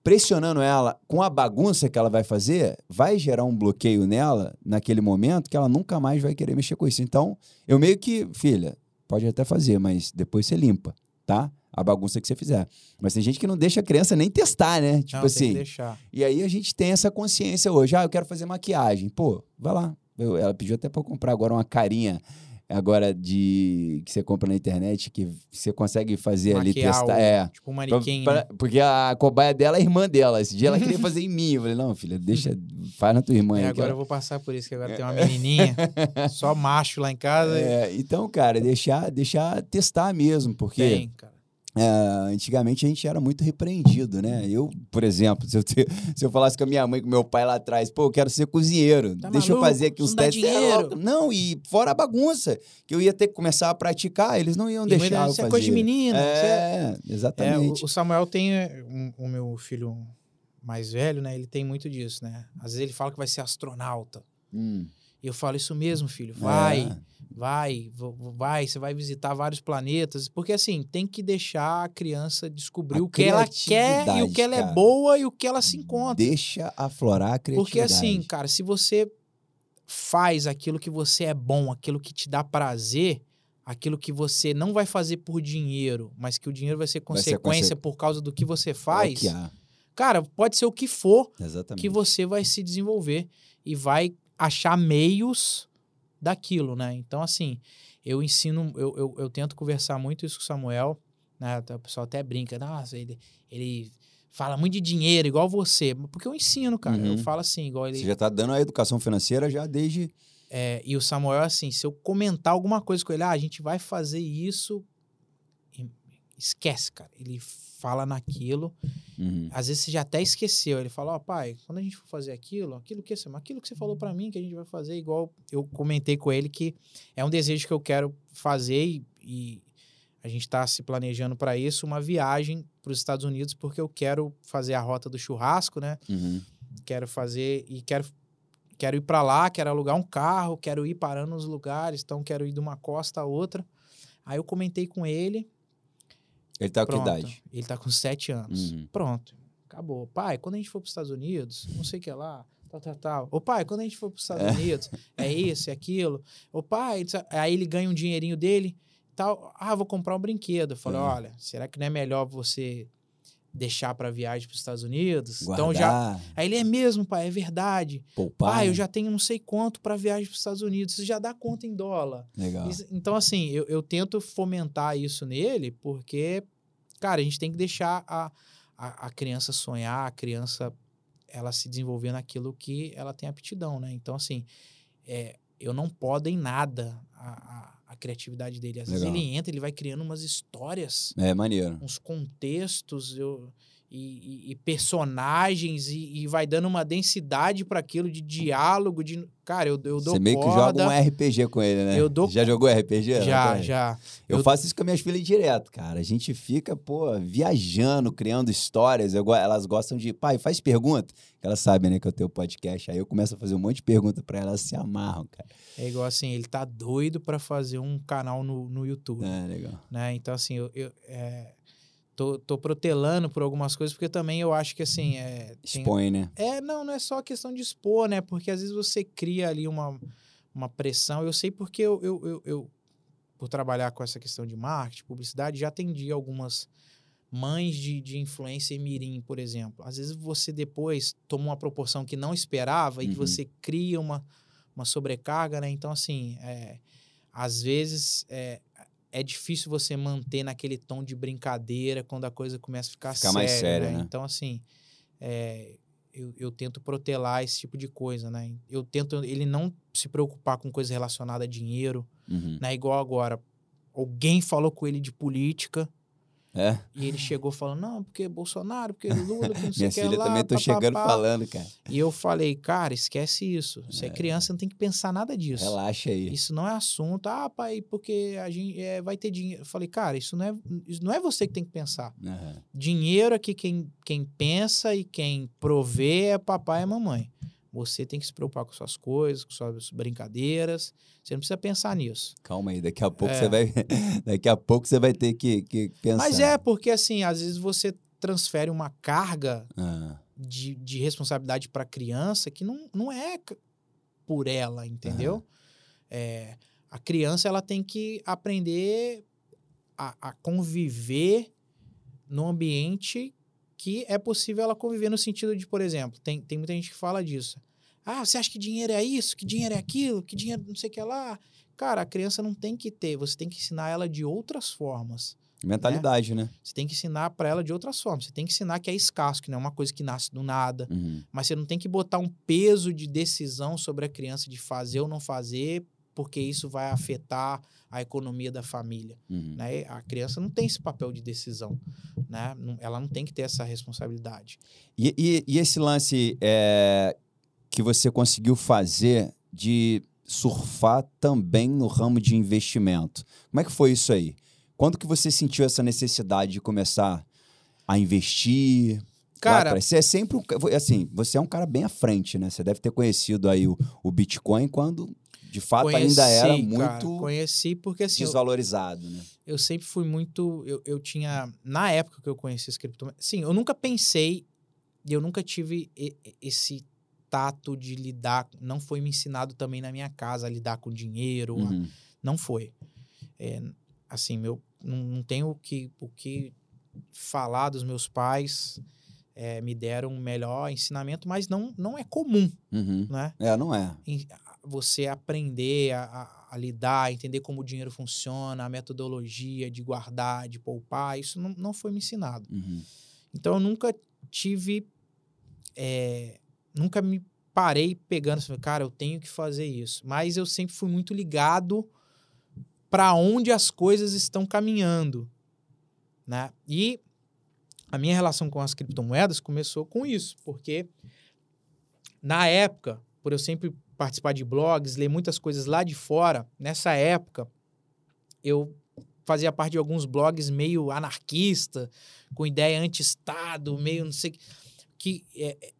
pressionando ela com a bagunça que ela vai fazer, vai gerar um bloqueio nela naquele momento que ela nunca mais vai querer mexer com isso. Então, eu meio que, filha, pode até fazer, mas depois você limpa, tá? A bagunça que você fizer. Mas tem gente que não deixa a criança nem testar, né? Tipo Não, tem assim. que deixar. E aí a gente tem essa consciência hoje. Ah, eu quero fazer maquiagem. Pô, vai lá. Eu- ela pediu até pra eu comprar agora uma carinha agora de que você compra na internet que você consegue fazer ali Maquiar testar. o- É. Tipo um Pra- manequim. pra- né? porque a cobaia dela é irmã dela. Esse dia ela queria fazer em mim. Eu falei, não, filha, deixa, faz na tua irmã. É, agora eu vou passar por isso, que agora tem uma menininha, só macho lá em casa. É, então, cara, deixar, deixar testar mesmo, porque Tem, cara. É, antigamente a gente era muito repreendido, né? Eu, por exemplo, se eu, te- se eu falasse com a minha mãe, com meu pai lá atrás, pô, eu quero ser cozinheiro, Tá deixa eu maluco? fazer aqui uns não testes. É louco? Não, e fora a bagunça, que eu ia ter que começar a praticar, eles não iam E deixar eu isso fazer. é coisa de menino. isso é- É, É, exatamente. o, o Samuel tem é, um- o meu filho mais velho, né? Ele tem muito disso, né? Às vezes ele fala que vai ser astronauta. Hum, eu falo isso mesmo, filho. Vai, é. vai, vai. Você vai visitar vários planetas. Porque assim, tem que deixar a criança descobrir A o que ela quer e o que ela criatividade, é boa e o que ela se encontra. Deixa aflorar a criatividade. Porque assim, cara, se você faz aquilo que você é bom, aquilo que te dá prazer, aquilo que você não vai fazer por dinheiro, mas que o dinheiro vai ser Vai ser consequência por causa do que você É faz, que há. cara, pode ser o que for Exatamente. que você vai se desenvolver e vai achar meios daquilo, né? Então, assim, eu ensino, eu, eu, eu tento conversar muito isso com o Samuel, né? O pessoal até brinca, nossa, ele, ele fala muito de dinheiro, igual você, porque eu ensino, cara. Eu Uhum. falo assim, igual ele. Você já tá dando a educação financeira já desde. É, e o Samuel, assim, se eu comentar alguma coisa com ele, ah, a gente vai fazer isso, esquece, cara. Ele fala naquilo, Uhum. às vezes você já até esqueceu. Ele fala, ó, pai, quando a gente for fazer aquilo, aquilo que, você- aquilo que você falou pra mim que a gente vai fazer, igual eu comentei com ele que é um desejo que eu quero fazer e, e a gente tá se planejando pra isso, uma viagem para os Estados Unidos, porque eu quero fazer a rota do churrasco, né? Uhum. quero fazer e quero quero ir para lá, quero alugar um carro, quero ir parando nos lugares, então quero ir de uma costa a outra. Aí eu comentei com ele, Ele tá com que idade? Ele tá com sete anos. Uhum. Pronto, acabou. Pai, quando a gente for para os Estados Unidos, não sei o que lá, tal, tal, tal. Ô pai, quando a gente for para os Estados É. Unidos, é isso, é aquilo. Ô pai, aí ele ganha um dinheirinho dele, tal. Ah, vou comprar um brinquedo. Eu falei, É. olha, será que não é melhor você deixar para viagem para os Estados Unidos? Guardar, Então já Aí ele é mesmo, pai, é verdade. poupar. Pai, eu né? já tenho não sei quanto para viagem para os Estados Unidos. Você já dá conta em dólar. Legal. Isso- Então, assim, eu, eu tento fomentar isso nele, porque, cara, a gente tem que deixar a, a, a criança sonhar, a criança ela se desenvolver naquilo que ela tem aptidão, né? Então, assim, é, eu não podo em nada a, a, a criatividade dele. Às vezes Legal. ele entra, ele vai criando umas histórias É maneiro. uns contextos eu, e, e- personagens e, e vai dando uma densidade para aquilo de diálogo de cara eu, eu dou Você meio que corda joga um RPG com ele, né? Eu dou- Já jogou RPG? já já Eu, eu- faço isso com as minhas filhas direto, cara. A gente fica, pô, viajando, criando histórias. Eu elas gostam de. Pai, faz pergunta. Que elas sabem, né, que eu tenho podcast. Aí eu começo a fazer um monte de pergunta pra elas, se amarram, cara. é igual assim ele tá doido para fazer um canal no, no YouTube É, legal. né então assim eu, eu é, tô, tô protelando por algumas coisas porque também eu acho que assim é, tem- Expõe, né? É, não, não é só questão de expor, né? Porque às vezes você cria ali uma, uma pressão. Eu sei porque eu, eu, eu, eu, por trabalhar com essa questão de marketing, publicidade, já atendi algumas mães de, de influência em mirim, por exemplo. Às vezes você depois toma uma proporção que não esperava e Uhum. você cria uma, uma sobrecarga, né? Então, assim, é, às vezes é, é difícil você manter naquele tom de brincadeira quando a coisa começa a ficar Ficar mais séria, né? Então, assim, é, eu, eu tento protelar esse tipo de coisa, né? Eu tento ele não se preocupar com coisa relacionada a dinheiro, Uhum. né? Igual agora, alguém falou com ele de política. É. E ele chegou falando, não, porque Bolsonaro, porque Lula, que não sei Minha o que filha lá, também tô pá, chegando pá. falando, cara. E eu falei, cara, esquece isso. Você é, criança, não tem que pensar nada disso. Relaxa aí. Isso não é assunto. Ah, pai, porque a gente é, vai ter dinheiro. Eu falei, cara, isso não, é, isso não é você que tem que pensar. Aham. Dinheiro aqui, quem, quem pensa e quem provê é papai e mamãe. Você tem que se preocupar com suas coisas, com suas brincadeiras. Você não precisa pensar nisso. Calma aí, daqui a pouco É. você vai. daqui a pouco você vai ter que, que pensar. Mas é, porque assim, às vezes você transfere uma carga Ah, de, de responsabilidade para a criança que não, não é por ela, entendeu? É, a criança ela tem que aprender a, a conviver no ambiente que é possível ela conviver no sentido de, por exemplo, tem, tem muita gente que fala disso. Ah, você acha que dinheiro é isso? Que dinheiro é aquilo? Que dinheiro não sei o que lá? Cara, a criança não tem que ter, você tem que ensinar ela de outras formas. mentalidade, né? Você tem que ensinar para ela de outras formas. Você tem que ensinar que é escasso, que não é uma coisa que nasce do nada. Uhum. Mas você não tem que botar um peso de decisão sobre a criança de fazer ou não fazer, porque isso vai afetar a economia da família. Uhum. Né? A criança não tem esse papel de decisão. Né? Ela não tem que ter essa responsabilidade. E, e- e esse lance é, que você conseguiu fazer de surfar também no ramo de investimento. Como é que foi isso aí? Quando que você sentiu essa necessidade de começar a investir? Cara, você é sempre um assim, você é um cara bem à frente, né? Você deve ter conhecido aí o, o Bitcoin quando de fato ainda era conheci, muito cara, conheci porque assim, eu, desvalorizado, né? eu sempre fui muito. Eu, eu tinha. Na época que eu conheci as criptomoedas. Sim, eu nunca pensei e eu nunca tive esse tato de lidar. Não foi me ensinado também na minha casa a lidar com dinheiro. a- Uhum. Não foi. É, assim, meu, não, não tenho o que, o que falar dos meus pais. é, me deram um melhor ensinamento, mas não, não é comum, Uhum. né? É, não é. Você aprender a, a- a lidar, entender como o dinheiro funciona, a metodologia de guardar, de poupar, isso não, não foi me ensinado. Uhum. Então eu nunca tive. é, nunca me parei pegando assim, cara, eu tenho que fazer isso. Mas eu sempre fui muito ligado para onde as coisas estão caminhando. Né? E a minha relação com as criptomoedas começou com isso, porque na época, por eu sempre participar de blogs, ler muitas coisas lá de fora, nessa época eu fazia parte de alguns blogs meio anarquista, com ideia anti-estado, meio não sei que- é, é,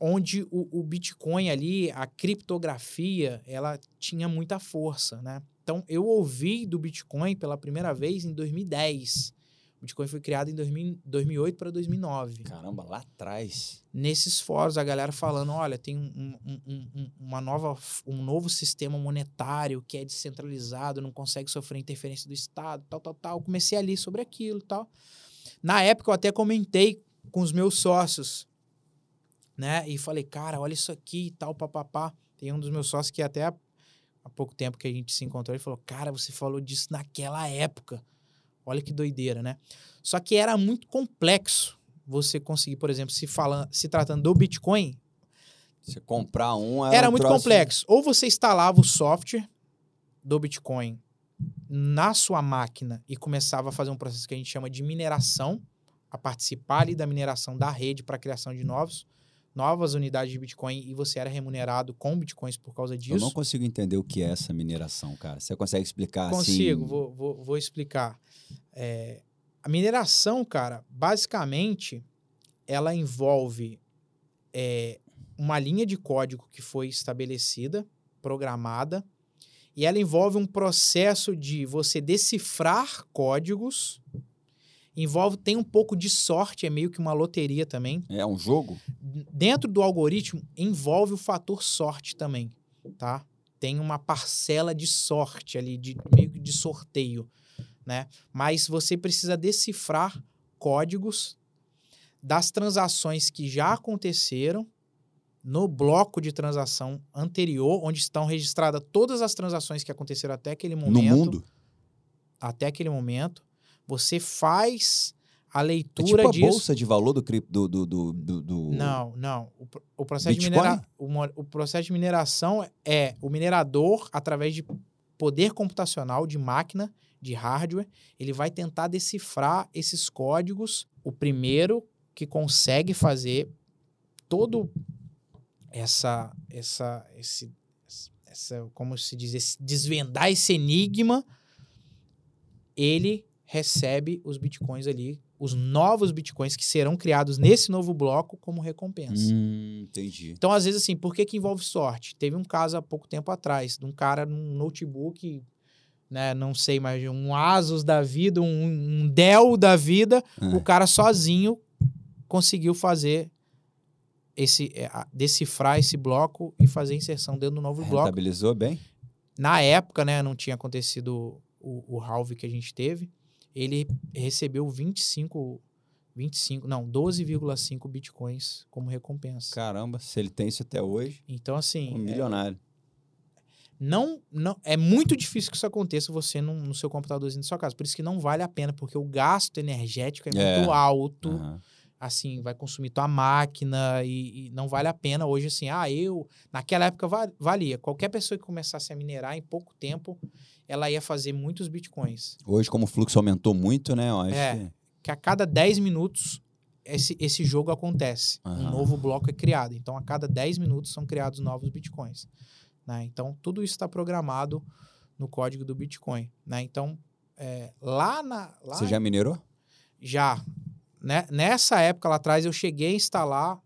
onde o, o Bitcoin ali, a criptografia, ela tinha muita força, né? Então eu ouvi do Bitcoin pela primeira vez em 2010. O Bitcoin foi criado em 2000 2008 para 2009 Caramba, lá atrás. nesses fóruns a galera falando, olha, tem um, um- um- um- uma nova, um novo sistema monetário que é descentralizado, não consegue sofrer interferência do Estado, tal, tal, tal. Comecei a ler sobre aquilo, tal. Na época eu até comentei com os meus sócios, né? E falei, cara, olha isso aqui e tal, papapá. Tem um dos meus sócios que até há pouco tempo que a gente se encontrou, ele falou, cara, você falou disso naquela época. Olha que doideira, né? Só que era muito complexo você conseguir, por exemplo, se falando, se tratando do Bitcoin, Você comprar um é era um muito troço- complexo. Ou você instalava o software do Bitcoin na sua máquina e começava a fazer um processo que a gente chama de mineração, a participar ali da mineração da rede para a criação de novos, novas unidades de Bitcoin e você era remunerado com Bitcoins por causa Eu disso. não consigo entender o que é essa mineração, cara. Você consegue explicar Consigo, assim? vou, vou, vou explicar. É, a mineração, cara, basicamente, ela envolve é, uma linha de código que foi estabelecida, programada, e ela envolve um processo de você decifrar códigos. Envolve, tem um pouco de sorte, é meio que uma loteria também É um jogo? dentro do algoritmo envolve o fator sorte também, tá? Tem uma parcela de sorte ali, de meio que de sorteio, né? Mas você precisa decifrar códigos das transações que já aconteceram no bloco de transação anterior, onde estão registradas todas as transações que aconteceram até aquele momento No mundo? até aquele momento. Você faz a É leitura tipo a disso. bolsa de valor do cripto do, do, do, do- Não, não. O, o processo de minera... o, o processo de mineração é o minerador, através de poder computacional de máquina, de hardware, ele vai tentar decifrar esses códigos. O primeiro que consegue fazer todo essa essa esse essa como se diz esse, desvendar esse enigma ele recebe os bitcoins ali os novos bitcoins que serão criados nesse novo bloco como recompensa. Hum, entendi. Então, às vezes, assim, por que, que envolve sorte? Teve um caso há pouco tempo atrás, de um cara num notebook, né, não sei mais, um Asus da vida, um, um Dell da vida, Ah. o cara sozinho conseguiu fazer esse, é, decifrar esse bloco e fazer a inserção dentro do novo bloco. Rentabilizou bem? Na época, né, não tinha acontecido o, o halve que a gente teve. Ele recebeu 25, 25, não, 12,5 bitcoins como recompensa. Caramba, se ele tem isso até hoje, Então, assim, um é, milionário. não, não, é muito difícil que isso aconteça você num- no seu computadorzinho da sua casa. Por isso que não vale a pena, porque o gasto energético é, É. muito alto. Aham. Assim, vai consumir tua máquina e, e não vale a pena hoje, assim, ah, eu... Naquela época va- valia. Qualquer pessoa que começasse a minerar em pouco tempo, ela ia fazer muitos bitcoins. Hoje, como o fluxo aumentou muito, né? Eu acho É. que... que a cada 10 minutos esse, esse jogo acontece. Um novo bloco é criado. Então, a cada 10 minutos são criados novos bitcoins. né? Então, tudo isso está programado no código do Bitcoin. né? Então, é, lá na. Lá Você já minerou? já. Né? Nessa época lá atrás, eu cheguei a instalar.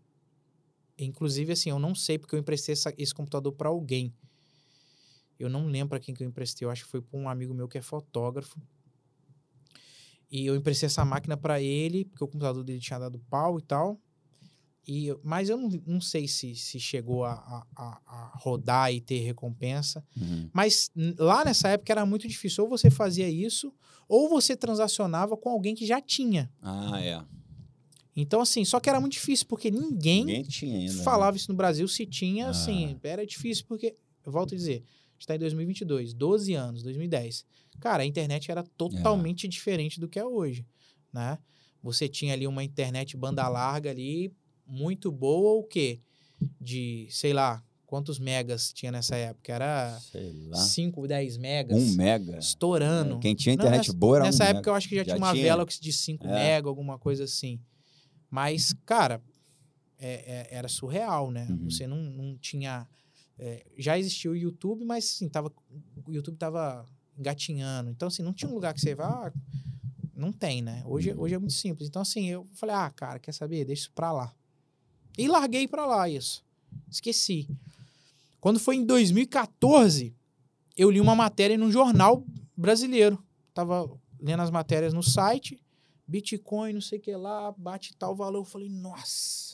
Inclusive, assim, eu não sei porque eu emprestei essa- esse computador para alguém. Eu não lembro para quem que eu emprestei. Eu acho que foi para um amigo meu que é fotógrafo. E eu emprestei essa máquina para ele, porque o computador dele tinha dado pau e tal. E, mas eu não, não sei se, se chegou a, a- a- a rodar e ter recompensa. Uhum. Mas lá nessa época era muito difícil. Ou você fazia isso, ou você transacionava com alguém que já tinha. Ah, é. Então, assim, só que era muito difícil, porque ninguém, Ninguém ainda. né? falava isso no Brasil. Se tinha, Ah. assim, era difícil, porque, eu volto a dizer, a está em 2022, 12 anos, 2010. Cara, a internet era totalmente diferente do que é hoje, né? Você tinha ali uma internet banda larga ali, muito boa, o quê? De, sei lá, quantos megas tinha nessa época? Era Sei lá. 5, 10 megas. Um mega. Estourando. Quem tinha Não, internet nessa- boa era Nessa um época mega. eu acho que já, Já tinha uma tinha? Velox de 5 É. mega, alguma coisa assim. Mas, cara, é- é- era surreal, né? Uhum. Você não, não tinha. É, já existia o YouTube, mas assim, tava, o YouTube tava engatinhando. Então, assim, não tinha um lugar que você vá. ah, não tem, né? Hoje, Uhum. hoje é muito simples. Então, assim, eu falei, ah, cara, quer saber? Deixa isso pra lá. E larguei pra lá isso. Esqueci. Quando foi em 2014, eu li uma matéria num jornal brasileiro. Tava lendo as matérias no site, Bitcoin, não sei o que lá, bate tal valor. Eu falei, nossa.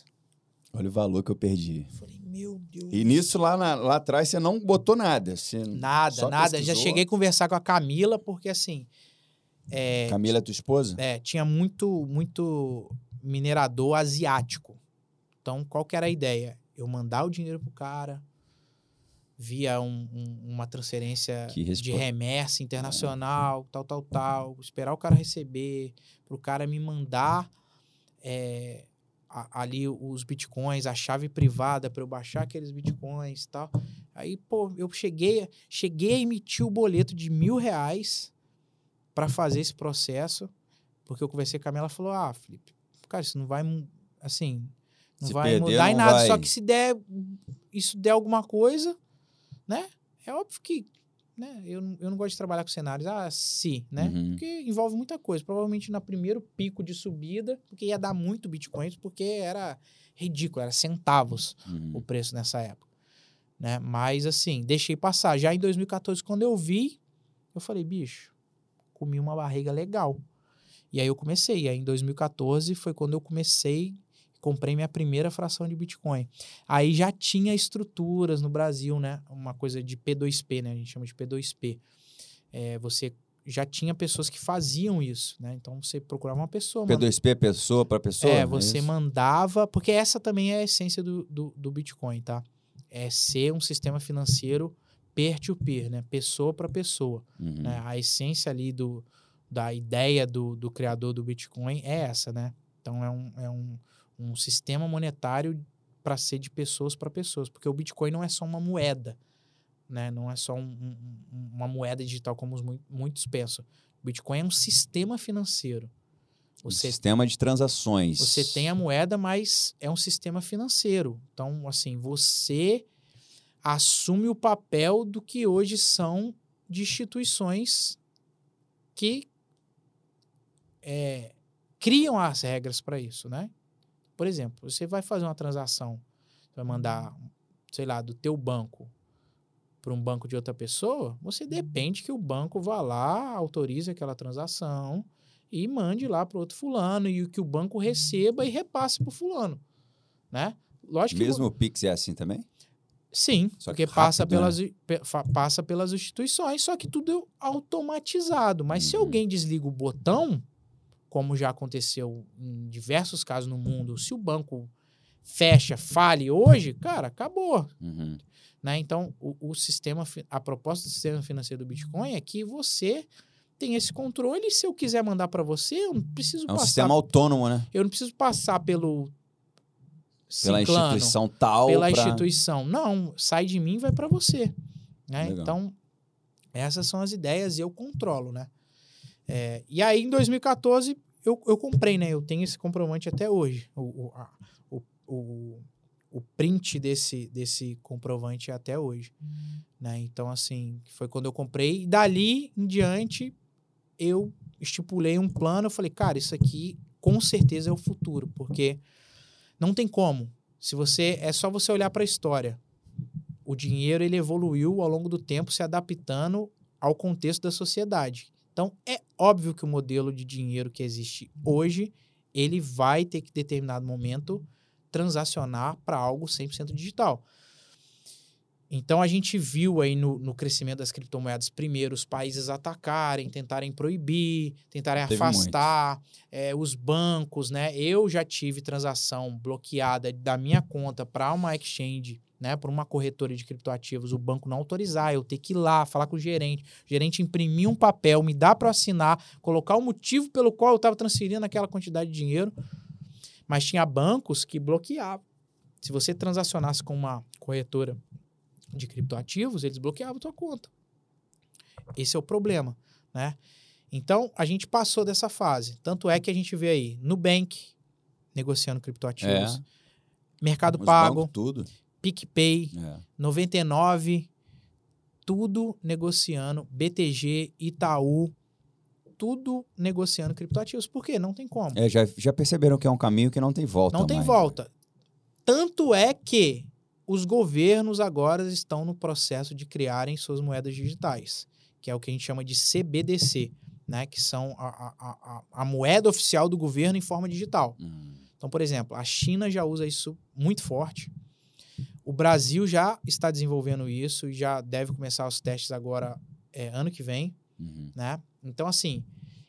Olha o valor que eu perdi. Eu falei, meu Deus. E nisso, lá, na- lá atrás, você não botou nada. Você... Nada, nada. Já pesquisou? cheguei a conversar com a Camila, porque assim. É, Camila é tua esposa? é, tinha muito, muito minerador asiático. Então, qual que era a ideia? Eu mandar o dinheiro pro cara via um- um- uma transferência respo- de remessa internacional, tal, tal, tal. Esperar o cara receber, pro cara me mandar é, a- ali os bitcoins, a chave privada para eu baixar aqueles bitcoins e tal. Aí, pô, eu cheguei, cheguei a emitir o boleto de mil reais para fazer esse processo, porque eu conversei com a Mela ela falou: Ah, Felipe, cara, isso não vai, assim, não Se vai perder, mudar em não nada. Só vai. que se der, isso der alguma coisa, né? É óbvio que, né? Eu, não- eu não gosto de trabalhar com cenários, ah, se, né? Uhum. Porque envolve muita coisa. Provavelmente no primeiro pico de subida, porque ia dar muito bitcoins, porque era ridículo, era centavos Uhum. o preço nessa época. Né? Mas assim, deixei passar. Já em 2014, quando eu vi, eu falei, bicho, comi uma barriga legal. E aí eu comecei. E aí em 2014 foi quando eu comecei, comprei minha primeira fração de Bitcoin. Aí já tinha estruturas no Brasil, né? Uma coisa de P2P, né? A gente chama de P2P. É, você já tinha pessoas que faziam isso, né? Então você procurava uma pessoa, manda- P2P, pessoa para pessoa? é, você isso? mandava, porque essa também é a essência do, do, do Bitcoin, tá? É ser um sistema financeiro peer-to-peer, né? Pessoa para pessoa. Uhum. né? A essência ali do, da ideia do, do criador do Bitcoin é essa, né? Então é um, é um, um sistema monetário para ser de pessoas para pessoas, porque o Bitcoin não é só uma moeda, né? Não é só um, um, uma moeda digital como os, muitos pensam. O Bitcoin é um sistema financeiro. Você, um sistema de transações. Você tem a moeda, mas é um sistema financeiro. Então, assim, você assume o papel do que hoje são de instituições que é, criam as regras para isso, né? Por exemplo, você vai fazer uma transação, vai mandar, sei lá, do teu banco para um banco de outra pessoa, você depende que o banco vá lá, autorize aquela transação e mande lá para outro fulano e que o banco receba e repasse para o fulano, né? Lógico Mesmo que... o Pix é assim também? Sim, só porque rápido, passa, pelas, né? passa pelas instituições, só que tudo é automatizado. Mas uhum. se alguém desliga o botão, como já aconteceu em diversos casos no mundo, se o banco fecha, fale hoje, cara, acabou. Uhum. Né? Então, o, o, sistema, a proposta do sistema financeiro do Bitcoin é que você tem esse controle. E se eu quiser mandar para você, eu não preciso é um passar. sistema autônomo, né? Eu não preciso passar pelo. Pela ciclano, instituição tal. Pela pra... instituição. Não, sai de mim vai para você. Né? Então, essas são as ideias e eu controlo, né? É, e aí, em 2014, eu, eu comprei, né? Eu tenho esse comprovante até hoje. O, o, a, o, o, o print desse, desse comprovante até hoje. Uhum. Né? Então, assim, foi quando eu comprei. E dali em diante, eu estipulei um plano. Eu falei, cara, isso aqui com certeza é o futuro, porque não tem como. Se você é só você olhar para a história. O dinheiro ele evoluiu ao longo do tempo, se adaptando ao contexto da sociedade. Então, é óbvio que o modelo de dinheiro que existe hoje, ele vai ter que, em determinado momento, transacionar para algo 100% digital. Então a gente viu aí no, no, crescimento das criptomoedas, primeiro, os países atacarem, tentarem proibir, tentarem Teve afastar é, os bancos, né? Eu já tive transação bloqueada da minha conta para uma exchange, né? Para uma corretora de criptoativos, o banco não autorizar, eu ter que ir lá falar com o gerente, o gerente imprimir um papel, me dar para assinar, colocar o motivo pelo qual eu estava transferindo aquela quantidade de dinheiro. Mas tinha bancos que bloqueavam. Se você transacionasse com uma corretora de criptoativos, eles bloqueavam a tua conta. Esse é o problema, né? Então, a gente passou dessa fase. Tanto é que a gente vê aí Nubank negociando criptoativos, é. Mercado Os Pago, tudo. PicPay, é. 99, tudo negociando, BTG, Itaú, tudo negociando criptoativos. Por quê? Não tem como. É, já, já perceberam que é um caminho que não tem volta. Não tem mais. volta. Tanto é que os governos agora estão no processo de criarem suas moedas digitais, que é o que a gente chama de CBDC, né? que são a, a, a, a moeda oficial do governo em forma digital. Hum. Então, por exemplo, a China já usa isso muito forte. O Brasil já está desenvolvendo isso e já deve começar os testes agora é, ano que vem. Uhum. Né? Então, assim,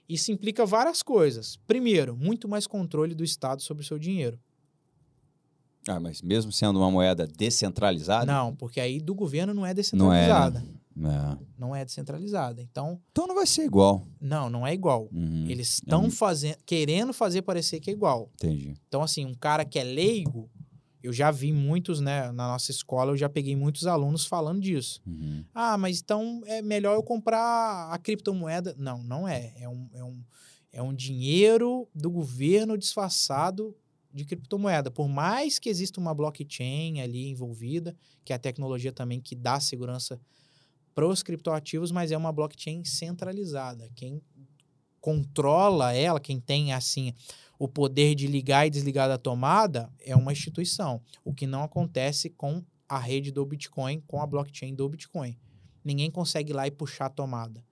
isso implica várias coisas. Primeiro, muito mais controle do Estado sobre o seu dinheiro. Ah, mas mesmo sendo uma moeda descentralizada? Não, porque aí do governo não é descentralizada. Não é, né? é. Não é descentralizada. Então. Então não vai ser igual. Não, não é igual. Uhum. Eles estão é. fazendo, querendo fazer parecer que é igual. Entendi. Então, assim, um cara que é leigo, eu já vi muitos, né? Na nossa escola, eu já peguei muitos alunos falando disso. Uhum. Ah, mas então é melhor eu comprar a criptomoeda. Não, não é. É um, é um, é um dinheiro do governo disfarçado de criptomoeda. Por mais que exista uma blockchain ali envolvida, que é a tecnologia também que dá segurança para os criptoativos, mas é uma blockchain centralizada. Quem controla ela, quem tem assim o poder de ligar e desligar da tomada é uma instituição. O que não acontece com a rede do Bitcoin, com a blockchain do Bitcoin. Ninguém consegue ir lá e puxar a tomada.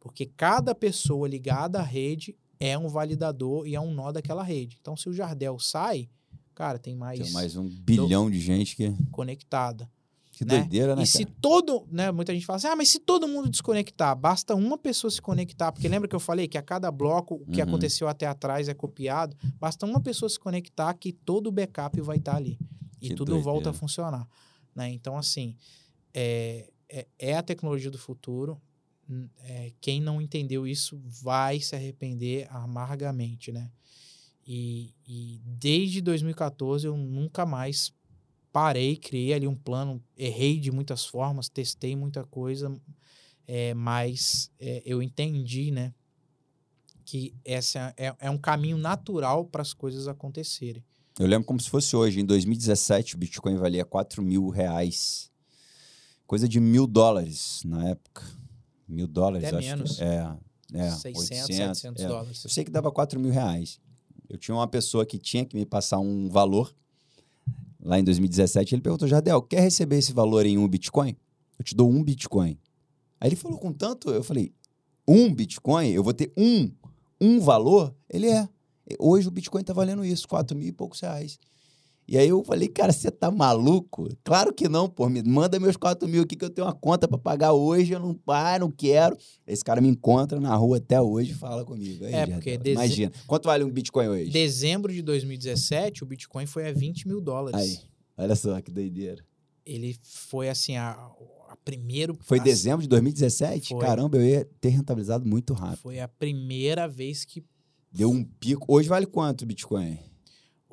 Porque cada pessoa ligada à rede é um validador e é um nó daquela rede. Então, se o Jardel sai, cara, tem mais. Tem mais um bilhão do... de gente que. Conectada. Que né? doideira, né? E cara? se todo. Né, muita gente fala assim: ah, mas se todo mundo desconectar, basta uma pessoa se conectar. Porque lembra que eu falei que a cada bloco, o que uhum. aconteceu até atrás é copiado. Basta uma pessoa se conectar que todo o backup vai estar ali. E que tudo doideira. volta a funcionar. Né? Então, assim, é, é, é a tecnologia do futuro. É, quem não entendeu isso vai se arrepender amargamente, né? E, e desde 2014 eu nunca mais parei, criei ali um plano, errei de muitas formas, testei muita coisa, é, mas é, eu entendi, né, que essa é, é um caminho natural para as coisas acontecerem. Eu lembro como se fosse hoje. Em 2017, o Bitcoin valia 4 mil reais. Coisa de mil dólares na época. Mil dólares, Até acho menos. que é. é 600, 800, 700 é. dólares. Eu sei que dava 4 mil reais. Eu tinha uma pessoa que tinha que me passar um valor lá em 2017. Ele perguntou, Jardel, quer receber esse valor em um Bitcoin? Eu te dou um Bitcoin. Aí ele falou com tanto, eu falei, um Bitcoin? Eu vou ter um, um valor? Ele é. Hoje o Bitcoin tá valendo isso, 4 mil e poucos reais. E aí eu falei, cara, você tá maluco? Claro que não, pô. Me manda meus 4 mil aqui que eu tenho uma conta para pagar hoje. Eu não, não quero. Esse cara me encontra na rua até hoje e fala comigo. Aí, É, porque dese- Imagina. Quanto vale um Bitcoin hoje? Dezembro de 2017, o Bitcoin foi a 20 mil dólares. Aí, olha só que doideira. Ele foi assim, a, a primeiro. Foi a- dezembro de 2017? Foi. Caramba, eu ia ter rentabilizado muito rápido. Foi a primeira vez que. Deu um pico. Hoje vale quanto o Bitcoin?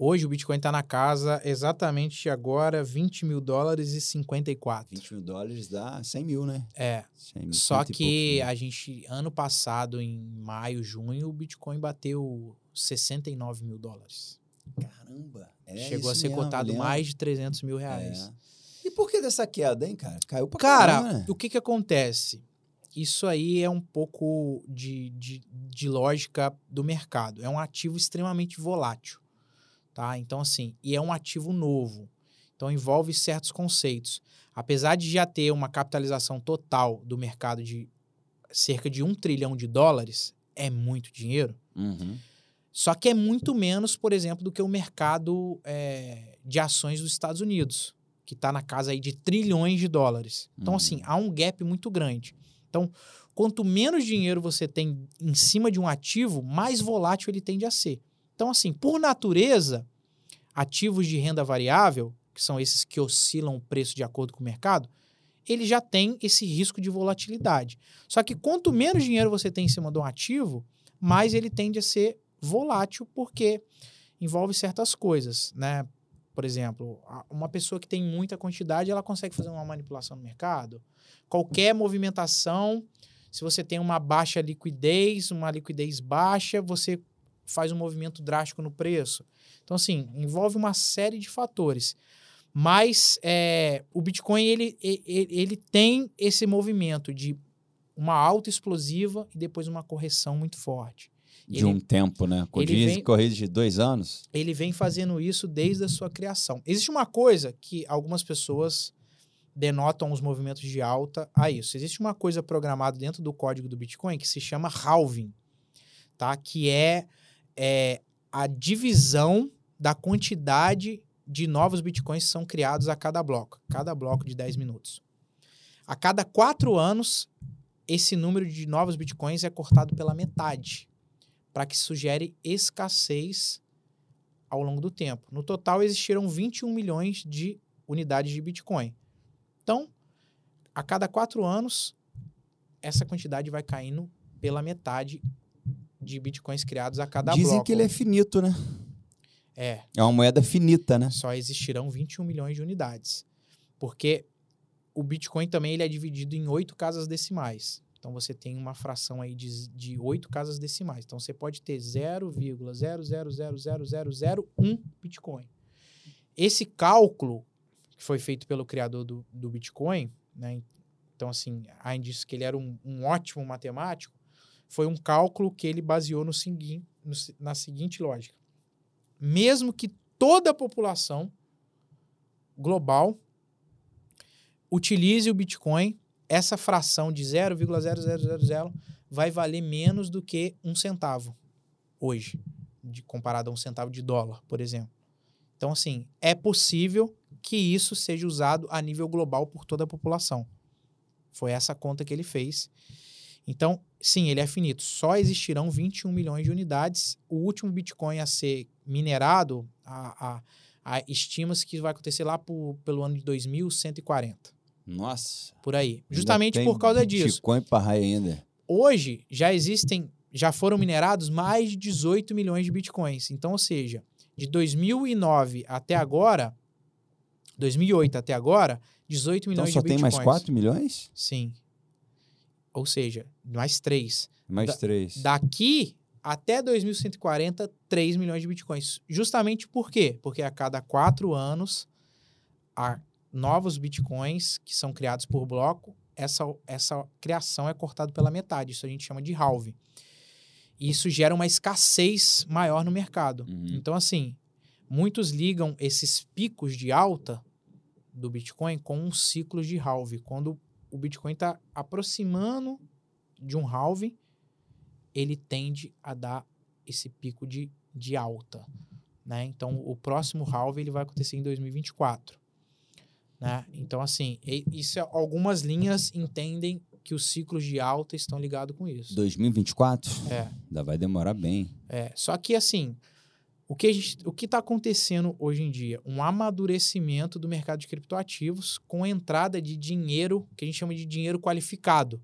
Hoje o Bitcoin está na casa exatamente agora 20 mil dólares e 54. 20 mil dólares dá 100 mil, né? É. 100 mil, Só que a gente, ano passado, em maio, junho, o Bitcoin bateu 69 mil dólares. Caramba. é Chegou a ser mesmo, cotado mais de 300 mil reais. É. E por que dessa queda, hein, cara? Caiu pra Cara, caramba, né? o que que acontece? Isso aí é um pouco de, de, de lógica do mercado. É um ativo extremamente volátil, tá? Então, assim, e é um ativo novo. Então, envolve certos conceitos. Apesar de já ter uma capitalização total do mercado de cerca de um trilhão de dólares, é muito dinheiro. Uhum. Só que é muito menos, por exemplo, do que o mercado é, de ações dos Estados Unidos, que está na casa aí de trilhões de dólares. Então, Uhum. assim, há um gap muito grande. Então, quanto menos dinheiro você tem em cima de um ativo, mais volátil ele tende a ser. Então, assim, por natureza, ativos de renda variável, que são esses que oscilam o preço de acordo com o mercado, ele já tem esse risco de volatilidade. Só que quanto menos dinheiro você tem em cima de um ativo, mais ele tende a ser volátil, porque envolve certas coisas, né? Por exemplo, uma pessoa que tem muita quantidade, ela consegue fazer uma manipulação no mercado. Qualquer movimentação, se você tem uma baixa liquidez, uma liquidez baixa, você faz um movimento drástico no preço. Então, assim, envolve uma série de fatores. Mas é, o Bitcoin, ele, e- e- ele tem esse movimento de uma alta explosiva e depois uma correção muito forte. De Ele- um tempo, né? ele corrida de dois anos. ele vem fazendo isso desde a sua criação. Existe uma coisa que algumas pessoas denotam os movimentos de alta a isso. Existe uma coisa programada dentro do código do Bitcoin que se chama halving, tá? Que é, é a divisão da quantidade de novos Bitcoins que são criados a cada bloco, cada bloco de 10 minutos. A cada quatro anos, esse número de novos Bitcoins é cortado pela metade, para que sugere escassez ao longo do tempo. No total, existiram 21 milhões de unidades de Bitcoin. Então, a cada quatro anos, essa quantidade vai caindo pela metade de Bitcoins criados a cada Dizem bloco. que ele é finito, né? É, É uma moeda finita, né? só existirão 21 milhões de unidades. Porque o Bitcoin também ele é dividido em oito casas decimais. Então você tem uma fração aí de, de oito casas decimais. Então você pode ter 0,0000001 Bitcoin. Esse cálculo que foi feito pelo criador do, do Bitcoin, né? Então, assim, há indícios que ele era um, um ótimo matemático, foi um cálculo que ele baseou no segui- no na seguinte lógica mesmo que toda a população global utilize o Bitcoin, essa fração de 0,0000 vai valer menos do que um centavo hoje, de, comparado a um centavo de dólar, por exemplo. Então, assim, é possível que isso seja usado a nível global por toda a população. Foi essa conta que ele fez. Então, sim, ele é finito. Só existirão 21 milhões de unidades. O último Bitcoin a ser minerado, a, a, a estima-se que vai acontecer lá por, pelo ano de 2140. Nossa. Por aí. Justamente tem por causa disso. Bitcoin pra raio ainda. Hoje já existem, já foram minerados mais de 18 milhões de bitcoins. Então, ou seja, de 2009 até agora, 2008 até agora, 18 Então milhões só de tem bitcoins. mais 4 milhões? Sim. Ou seja, mais 3. Mais Da- 3. Daqui até 2140, 3 milhões de bitcoins. Justamente por quê? Porque a cada quatro anos, há novos bitcoins que são criados por bloco, essa, essa criação é cortada pela metade. Isso a gente chama de halving. E isso gera uma escassez maior no mercado. Uhum. Então, assim, muitos ligam esses picos de alta do Bitcoin com um ciclo de halving. Quando o Bitcoin está aproximando de um halving, ele tende a dar esse pico de, de alta. Né? Então, o próximo halving ele vai acontecer em 2024. Né? Então, assim, isso é- algumas linhas entendem que os ciclos de alta estão ligados com isso. 2024? É. Ainda vai demorar bem. É, só que assim, o que a gente- o que está acontecendo hoje em dia? Um amadurecimento do mercado de criptoativos com entrada de dinheiro que a gente chama de dinheiro qualificado,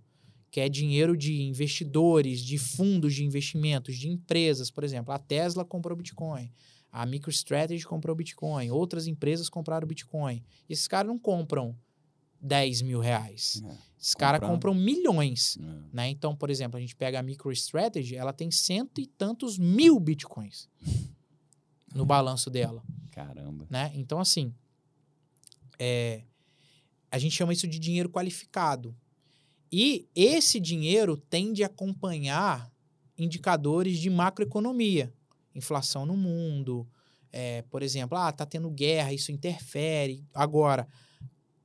que é dinheiro de investidores, de fundos de investimentos, de empresas, por exemplo, a Tesla comprou Bitcoin, a MicroStrategy comprou Bitcoin, outras empresas compraram Bitcoin. E esses caras não compram 10 mil reais. É, Esses caras compram milhões. é. Né? Então, por exemplo, a gente pega a MicroStrategy, ela tem cento e tantos mil bitcoins no balanço dela, Caramba. né? Então, assim, é, a gente chama isso de dinheiro qualificado. E esse dinheiro tende a acompanhar indicadores de macroeconomia, inflação no mundo, é, por exemplo, ah, tá tendo guerra, isso interfere. Agora,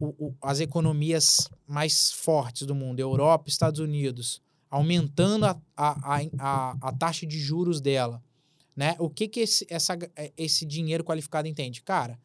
o- o- as economias mais fortes do mundo, Europa, Estados Unidos, aumentando a, a, a, a, a taxa de juros dela, né? O que que esse, essa, esse dinheiro qualificado entende? Cara,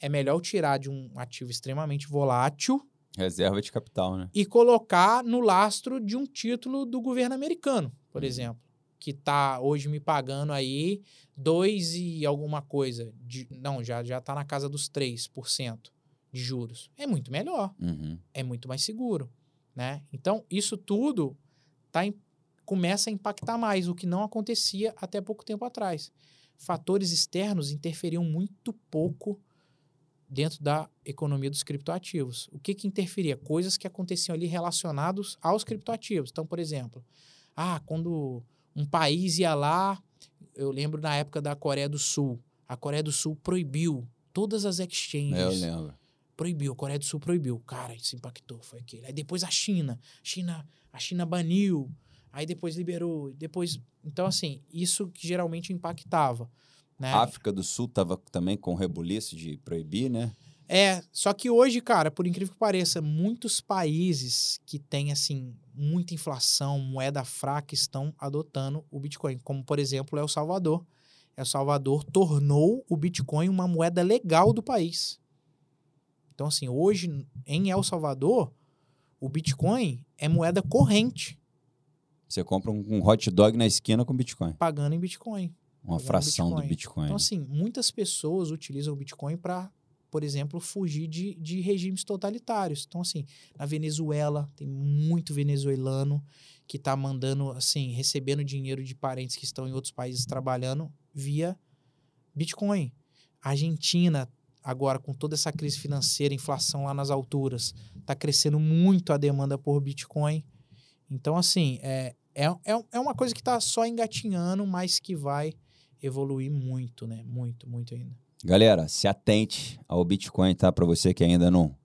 é melhor tirar de um ativo extremamente volátil Reserva de capital, né? e colocar no lastro de um título do governo americano, por Uhum. exemplo, que está hoje me pagando aí dois e alguma coisa, de, não, já já está na casa dos 3% de juros. É muito melhor, Uhum. é muito mais seguro, né? Então, isso tudo tá em- começa a impactar mais, o que não acontecia até pouco tempo atrás. Fatores externos interferiam muito pouco dentro da economia dos criptoativos. O que que interferia? Coisas que aconteciam ali relacionados aos criptoativos. Então, por exemplo, ah, quando um país ia lá, eu lembro na época da Coreia do Sul, a Coreia do Sul proibiu todas as exchanges É, eu lembro. proibiu, a Coreia do Sul proibiu. Cara, isso impactou, foi aquele. Aí depois a China, China, a China baniu, aí depois liberou, depois, então assim, isso que geralmente impactava, né? A África do Sul tava também com rebuliço de proibir, né? É, só que hoje, cara, por incrível que pareça, muitos países que têm assim muita inflação, moeda fraca estão adotando o Bitcoin, como por exemplo, El Salvador. El Salvador tornou o Bitcoin uma moeda legal do país. Então assim, hoje em El Salvador, o Bitcoin é moeda corrente, Você compra um, um hot dog na esquina com Bitcoin. pagando em Bitcoin. Uma fração do Bitcoin. Bitcoin. Então, assim, muitas pessoas utilizam o Bitcoin para, por exemplo, fugir de, de regimes totalitários. Então, assim, na Venezuela, tem muito venezuelano que está mandando, assim, recebendo dinheiro de parentes que estão em outros países trabalhando via Bitcoin. A Argentina, agora, com toda essa crise financeira, inflação lá nas alturas, está crescendo muito a demanda por Bitcoin. Então, assim, é, é, é, é uma coisa que está só engatinhando, mas que vai evoluir muito, né? Muito, muito ainda. Galera, se atente ao Bitcoin, tá? Para você que ainda não,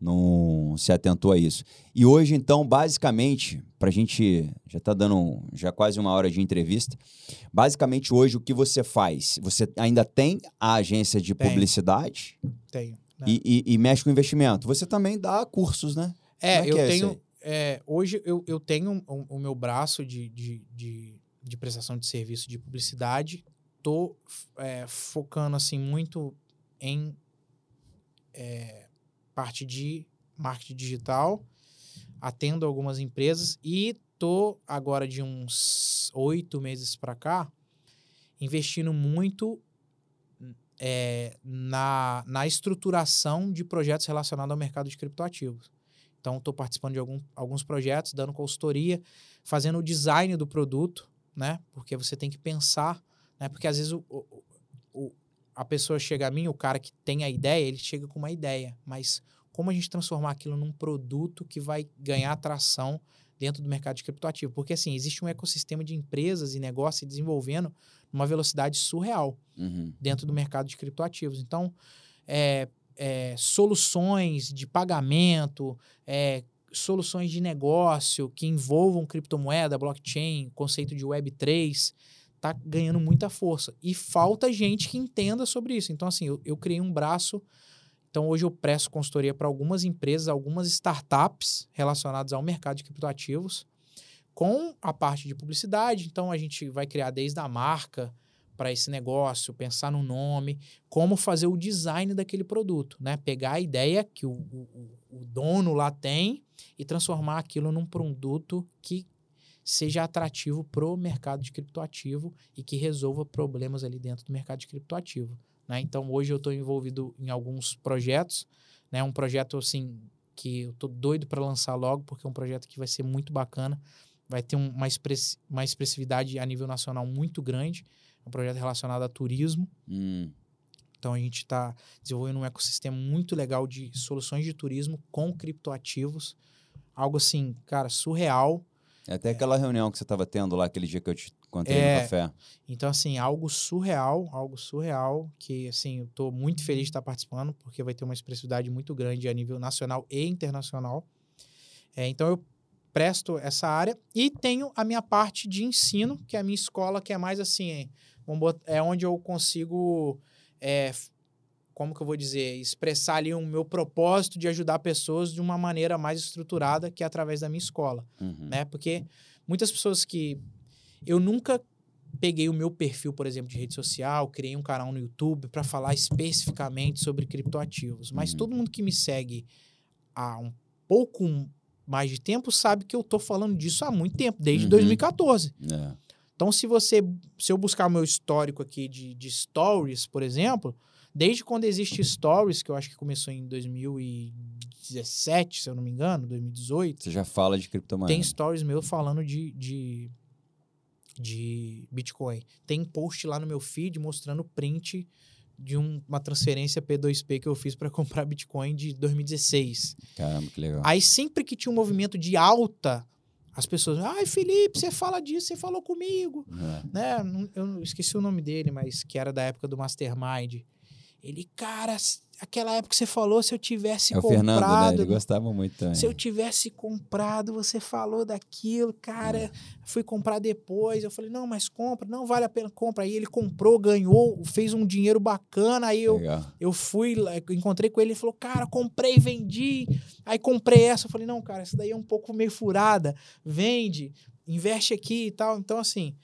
não se atentou a isso. E hoje, então, basicamente, para a gente já tá dando já quase uma hora de entrevista. Basicamente, hoje, o que você faz? Você ainda tem a agência de Tenho. publicidade Tenho. né? e, e- e mexe com investimento. Você também dá cursos, né? É, é eu é tenho. É, hoje eu, eu tenho o, o meu braço de, de, de, de prestação de serviço de publicidade. Tô é, focando assim muito em é, parte de marketing digital, atendo algumas empresas e tô agora de uns oito meses para cá investindo muito é, na, na estruturação de projetos relacionados ao mercado de criptoativos. Então, estou participando de algum, alguns projetos, dando consultoria, fazendo o design do produto, né? Porque você tem que pensar, né? Porque às vezes o, o, o, a pessoa chega a mim, o cara que tem a ideia, ele chega com uma ideia, mas como a gente transformar aquilo num produto que vai ganhar atração dentro do mercado de criptoativo? Porque assim, existe um ecossistema de empresas e negócios se desenvolvendo numa velocidade surreal Uhum. dentro do mercado de criptoativos. Então, é, é, soluções de pagamento, é, soluções de negócio que envolvam criptomoeda, blockchain, conceito de Web3, está ganhando muita força. E falta gente que entenda sobre isso. Então, assim, eu, eu criei um braço. Então, hoje eu presto consultoria para algumas empresas, algumas startups relacionadas ao mercado de criptoativos, com a parte de publicidade. Então, a gente vai criar desde a marca, para esse negócio, pensar no nome, como fazer o design daquele produto, né? Pegar a ideia que o, o, o dono lá tem e transformar aquilo num produto que seja atrativo para o mercado de criptoativo e que resolva problemas ali dentro do mercado de criptoativo. Né? Então, hoje eu estou envolvido em alguns projetos, né? um projeto assim que eu estou doido para lançar logo, porque é um projeto que vai ser muito bacana, vai ter um, uma, express, uma expressividade a nível nacional muito grande, um projeto relacionado a turismo. Hum. Então a gente está desenvolvendo um ecossistema muito legal de soluções de turismo com criptoativos. Algo assim, cara, surreal. É até aquela reunião que você estava tendo lá aquele dia que eu te contei É. no café. Então, assim, algo surreal, algo surreal, que, assim, eu tô muito feliz de estar participando, porque vai ter uma expressividade muito grande a nível nacional e internacional. É, então, eu presto essa área e tenho a minha parte de ensino, que é a minha escola, que é mais assim, é, onde eu consigo, é, como que eu vou dizer, expressar ali o meu propósito de ajudar pessoas de uma maneira mais estruturada, que é através da minha escola Uhum. né? Porque muitas pessoas que eu nunca peguei o meu perfil, por exemplo, de rede social, criei um canal no YouTube para falar especificamente sobre criptoativos, mas Uhum. todo mundo que me segue há um pouco mais de tempo sabe que eu tô falando disso há muito tempo, desde Uhum. 2014. É. Então, se você, se eu buscar o meu histórico aqui de, de stories, por exemplo, desde quando existe stories, que eu acho que começou em 2017, se eu não me engano, 2018, Você já fala de criptomoeda. tem stories meu falando de, de, de Bitcoin. Tem post lá no meu feed mostrando print de um- uma transferência P2P que eu fiz para comprar Bitcoin de 2016. Caramba, que legal. Aí sempre que tinha um movimento de alta, as pessoas, ai Felipe, você fala disso, você falou comigo É. né? Eu esqueci o nome dele, mas que era da época do Mastermind. Ele, cara, aquela época que você falou, se eu tivesse É o comprado. Fernando, né? Ele gostava muito também. Se eu tivesse comprado, você falou daquilo, cara, É. fui comprar depois. Eu falei, não, mas compra, não vale a pena, compra. Aí ele comprou, ganhou, fez um dinheiro bacana. Aí eu, Legal. eu fui, encontrei com ele, ele falou, cara, comprei, vendi. Aí comprei essa. Eu falei, não, cara, essa daí é um pouco meio furada. Vende, investe aqui e tal. Então, assim,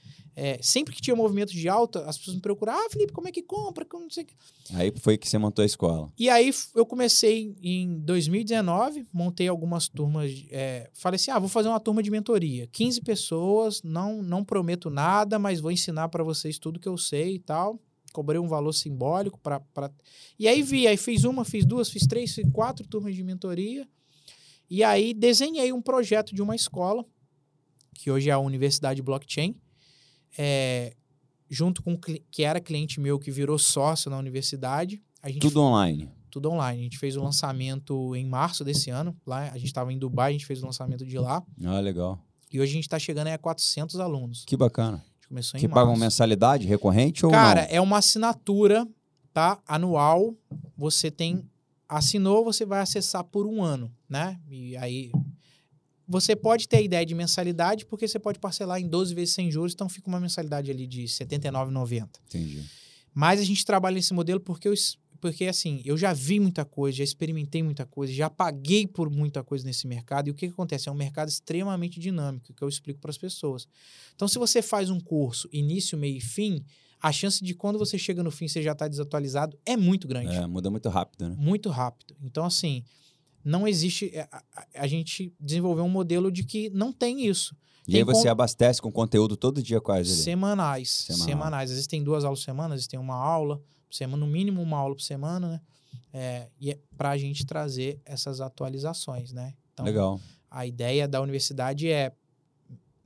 é, sempre que tinha movimento de alta, as pessoas me procuravam, ah, Felipe, como é que compra? Como não sei. Aí foi que você montou a escola. E aí eu comecei em 2019, montei algumas turmas. é, falei assim: ah, vou fazer uma turma de mentoria. 15 pessoas, não, não prometo nada, mas vou ensinar para vocês tudo que eu sei e tal. Cobrei um valor simbólico para. Pra... E aí vi, aí fiz uma, fiz duas, fiz três, fiz quatro turmas de mentoria. E aí desenhei um projeto de uma escola, que hoje é a Universidade Blockchain. É, junto com que era cliente meu que virou sócio na universidade. A gente Tudo online. tudo online. A gente fez o lançamento em março desse ano. Lá, a gente estava em Dubai, a gente fez o lançamento de lá. Ah, legal. E hoje a gente está chegando aí a 400 alunos. Que bacana. A gente começou em Que março. pagam mensalidade recorrente ou Cara, não? é uma assinatura, tá? Anual. Você tem... Assinou, você vai acessar por um ano, né? E aí... Você pode ter a ideia de mensalidade, porque você pode parcelar em 12 vezes sem juros, então fica uma mensalidade ali de R$ 79,90. Entendi. Mas a gente trabalha nesse modelo porque eu, porque assim, eu já vi muita coisa, já experimentei muita coisa, já paguei por muita coisa nesse mercado. E o que, que acontece? É um mercado extremamente dinâmico, que eu explico para as pessoas. Então, se você faz um curso início, meio e fim, a chance de quando você chega no fim você já está desatualizado é muito grande. É, muda muito rápido, né? Muito rápido. Então, assim, não existe. é, A, a- gente desenvolveu um modelo de que não tem isso. E Tem aí você como- abastece com conteúdo todo dia quase ali. Semanais. Semanal. Semanais. Às vezes tem duas aulas por semana, às vezes tem uma aula por semana, no mínimo uma aula por semana, né? É, e é para a gente trazer essas atualizações, né? Então, Legal. a ideia da universidade é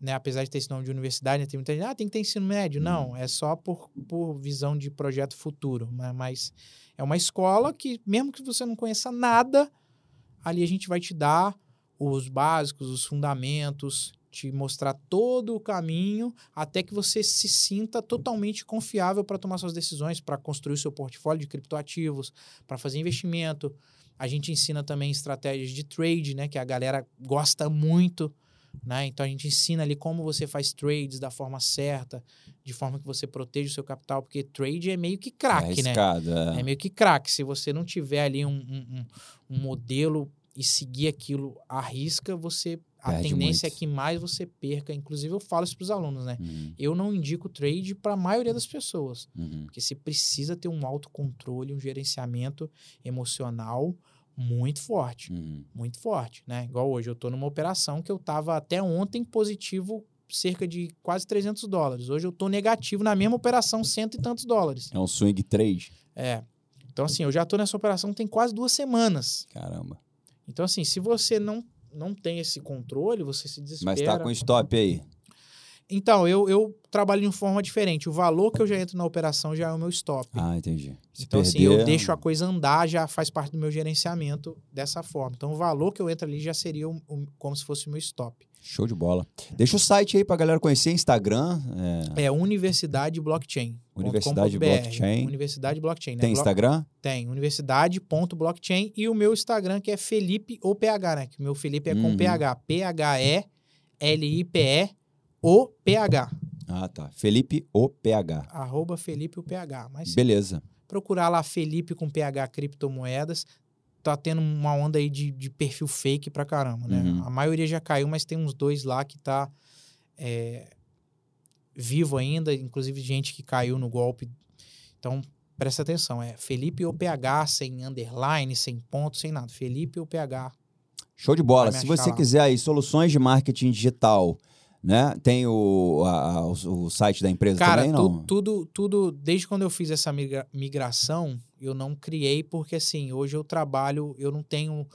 né, apesar de ter esse nome de universidade, né, tem muita gente, ah, tem que ter ensino médio. Hum. Não, é só por, por visão de projeto futuro. né, Mas é uma escola que, mesmo que você não conheça nada, ali a gente vai te dar os básicos, os fundamentos, te mostrar todo o caminho até que você se sinta totalmente confiável para tomar suas decisões, para construir seu portfólio de criptoativos, para fazer investimento. A gente ensina também estratégias de trade, né, que a galera gosta muito, né? Então a gente ensina ali como você faz trades da forma certa, de forma que você proteja o seu capital, porque trade é meio que É craque, né? arriscado, é. É meio que craque. Se você não tiver ali um, um, um- um modelo e seguir aquilo à risca, você a Perde tendência muito. é que mais você perca. Inclusive, eu falo isso para os alunos, né? Uhum, Eu não indico trade para a maioria das pessoas, uhum. porque você precisa ter um autocontrole, um gerenciamento emocional muito forte, Uhum. muito forte, né? Igual hoje, eu estou numa operação que eu estava até ontem positivo cerca de quase 300 dólares. Hoje eu estou negativo na mesma operação, cento e tantos dólares. É um swing trade? É. Então, assim, eu já tô nessa operação tem quase duas semanas. Caramba. Então, assim, se você não, não tem esse controle, você se desespera. Mas tá com stop aí. Então, eu, eu trabalho de uma forma diferente. O valor que eu já entro na operação já é o meu stop. Ah, entendi. Se então, assim, eu perder, deixo a coisa andar, já faz parte do meu gerenciamento dessa forma. Então, o valor que eu entro ali já seria um- um- como se fosse o meu stop. Show de bola. Deixa o site aí pra galera conhecer, Instagram. é, É Universidade Blockchain. Universidade. Blockchain. Universidade Blockchain, né? Tem Instagram? Tem, universidade.blockchain e o meu Instagram que é Felipe ou PH, né? Que o meu Felipe é com Uhum. PH. P-H-E-L-I-P-E-O-P-H. Ah, tá. Felipe o PH. Arroba Felipe o PH. Mas Beleza. procurar lá Felipe com PH criptomoedas, tá tendo uma onda aí de, de perfil fake pra caramba, né? Uhum. A maioria já caiu, mas tem uns dois lá que tá é, vivo ainda, inclusive gente que caiu no golpe. Então, presta atenção, é Felipe ou PH, sem underline, sem ponto, sem nada. Felipe ou PH. Show de bola. Se você lá. quiser aí soluções de marketing digital, né? Tem o, a- o, site da empresa Cara, também, tu- não? tudo, tudo, desde quando eu fiz essa migra- migração, eu não criei, porque assim, hoje eu trabalho, eu não tenho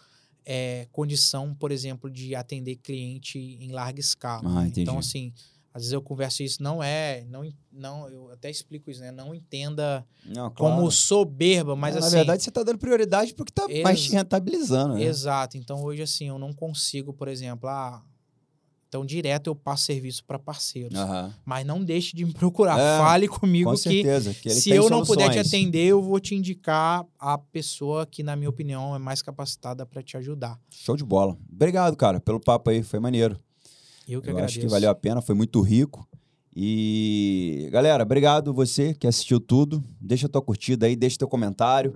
é, condição, por exemplo, de atender cliente em larga escala. Ah, né? Então, assim, às vezes eu converso isso, não é, não, não eu até explico isso, né? Não entenda Não, como claro. soberba, mas É, assim. Na verdade, você tá dando prioridade porque tá Ex- mais te rentabilizando, né? Exato. Então, hoje, assim, eu não consigo, por exemplo, ah, então direto eu passo serviço para parceiros. Aham. Mas não deixe de me procurar. É, Fale comigo Com que certeza. Que ele se eu não puder te soluções. atender, eu vou te indicar a pessoa que, na minha opinião, é mais capacitada para te ajudar. Show de bola. Obrigado, cara, pelo papo aí. Foi maneiro. Eu que Eu agradeço. acho que valeu a pena, foi muito rico. E, galera, obrigado você que assistiu tudo. Deixa a tua curtida aí, deixa teu comentário.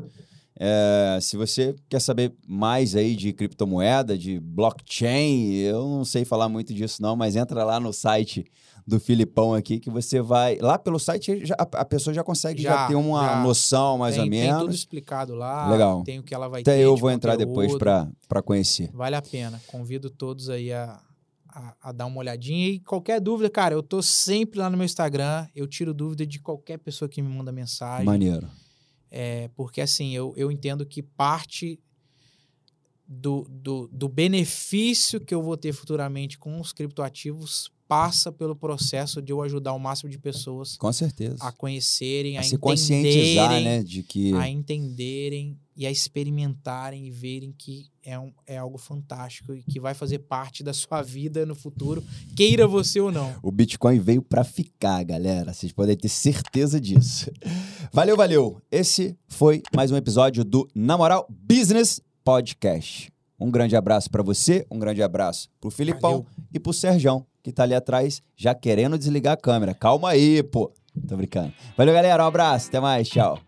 É, se você quer saber mais aí de criptomoeda, de blockchain, eu não sei falar muito disso não, mas entra lá no site do Filipão aqui que você vai... Lá pelo site já- a pessoa já consegue já, Já, ter uma já. noção mais tem, ou tem tudo menos. explicado lá. Legal. Tem o que ela vai ter. Até eu de vou entrar depois conteúdo. para conhecer. Vale a pena. Convido todos aí a, a, a dar uma olhadinha. E qualquer dúvida, cara, eu tô sempre lá no meu Instagram. Eu tiro dúvida de qualquer pessoa que me manda mensagem. Maneiro. É, porque assim, eu, eu entendo que parte do, do, do benefício que eu vou ter futuramente com os criptoativos passa pelo processo de eu ajudar o máximo de pessoas Com certeza. a conhecerem, a, A se conscientizar, né, de que... a entenderem e a experimentarem e verem que é, um, é algo fantástico e que vai fazer parte da sua vida no futuro, queira você ou não. O Bitcoin veio para ficar, galera. Vocês podem ter certeza disso. Valeu, valeu. Esse foi mais um episódio do Na Moral Business Podcast. Um grande abraço para você, um grande abraço pro Filipão Valeu. e pro Serjão, que tá ali atrás já querendo desligar a câmera. Calma aí, pô. Tô brincando. Valeu, galera. Um abraço. Até mais. Tchau.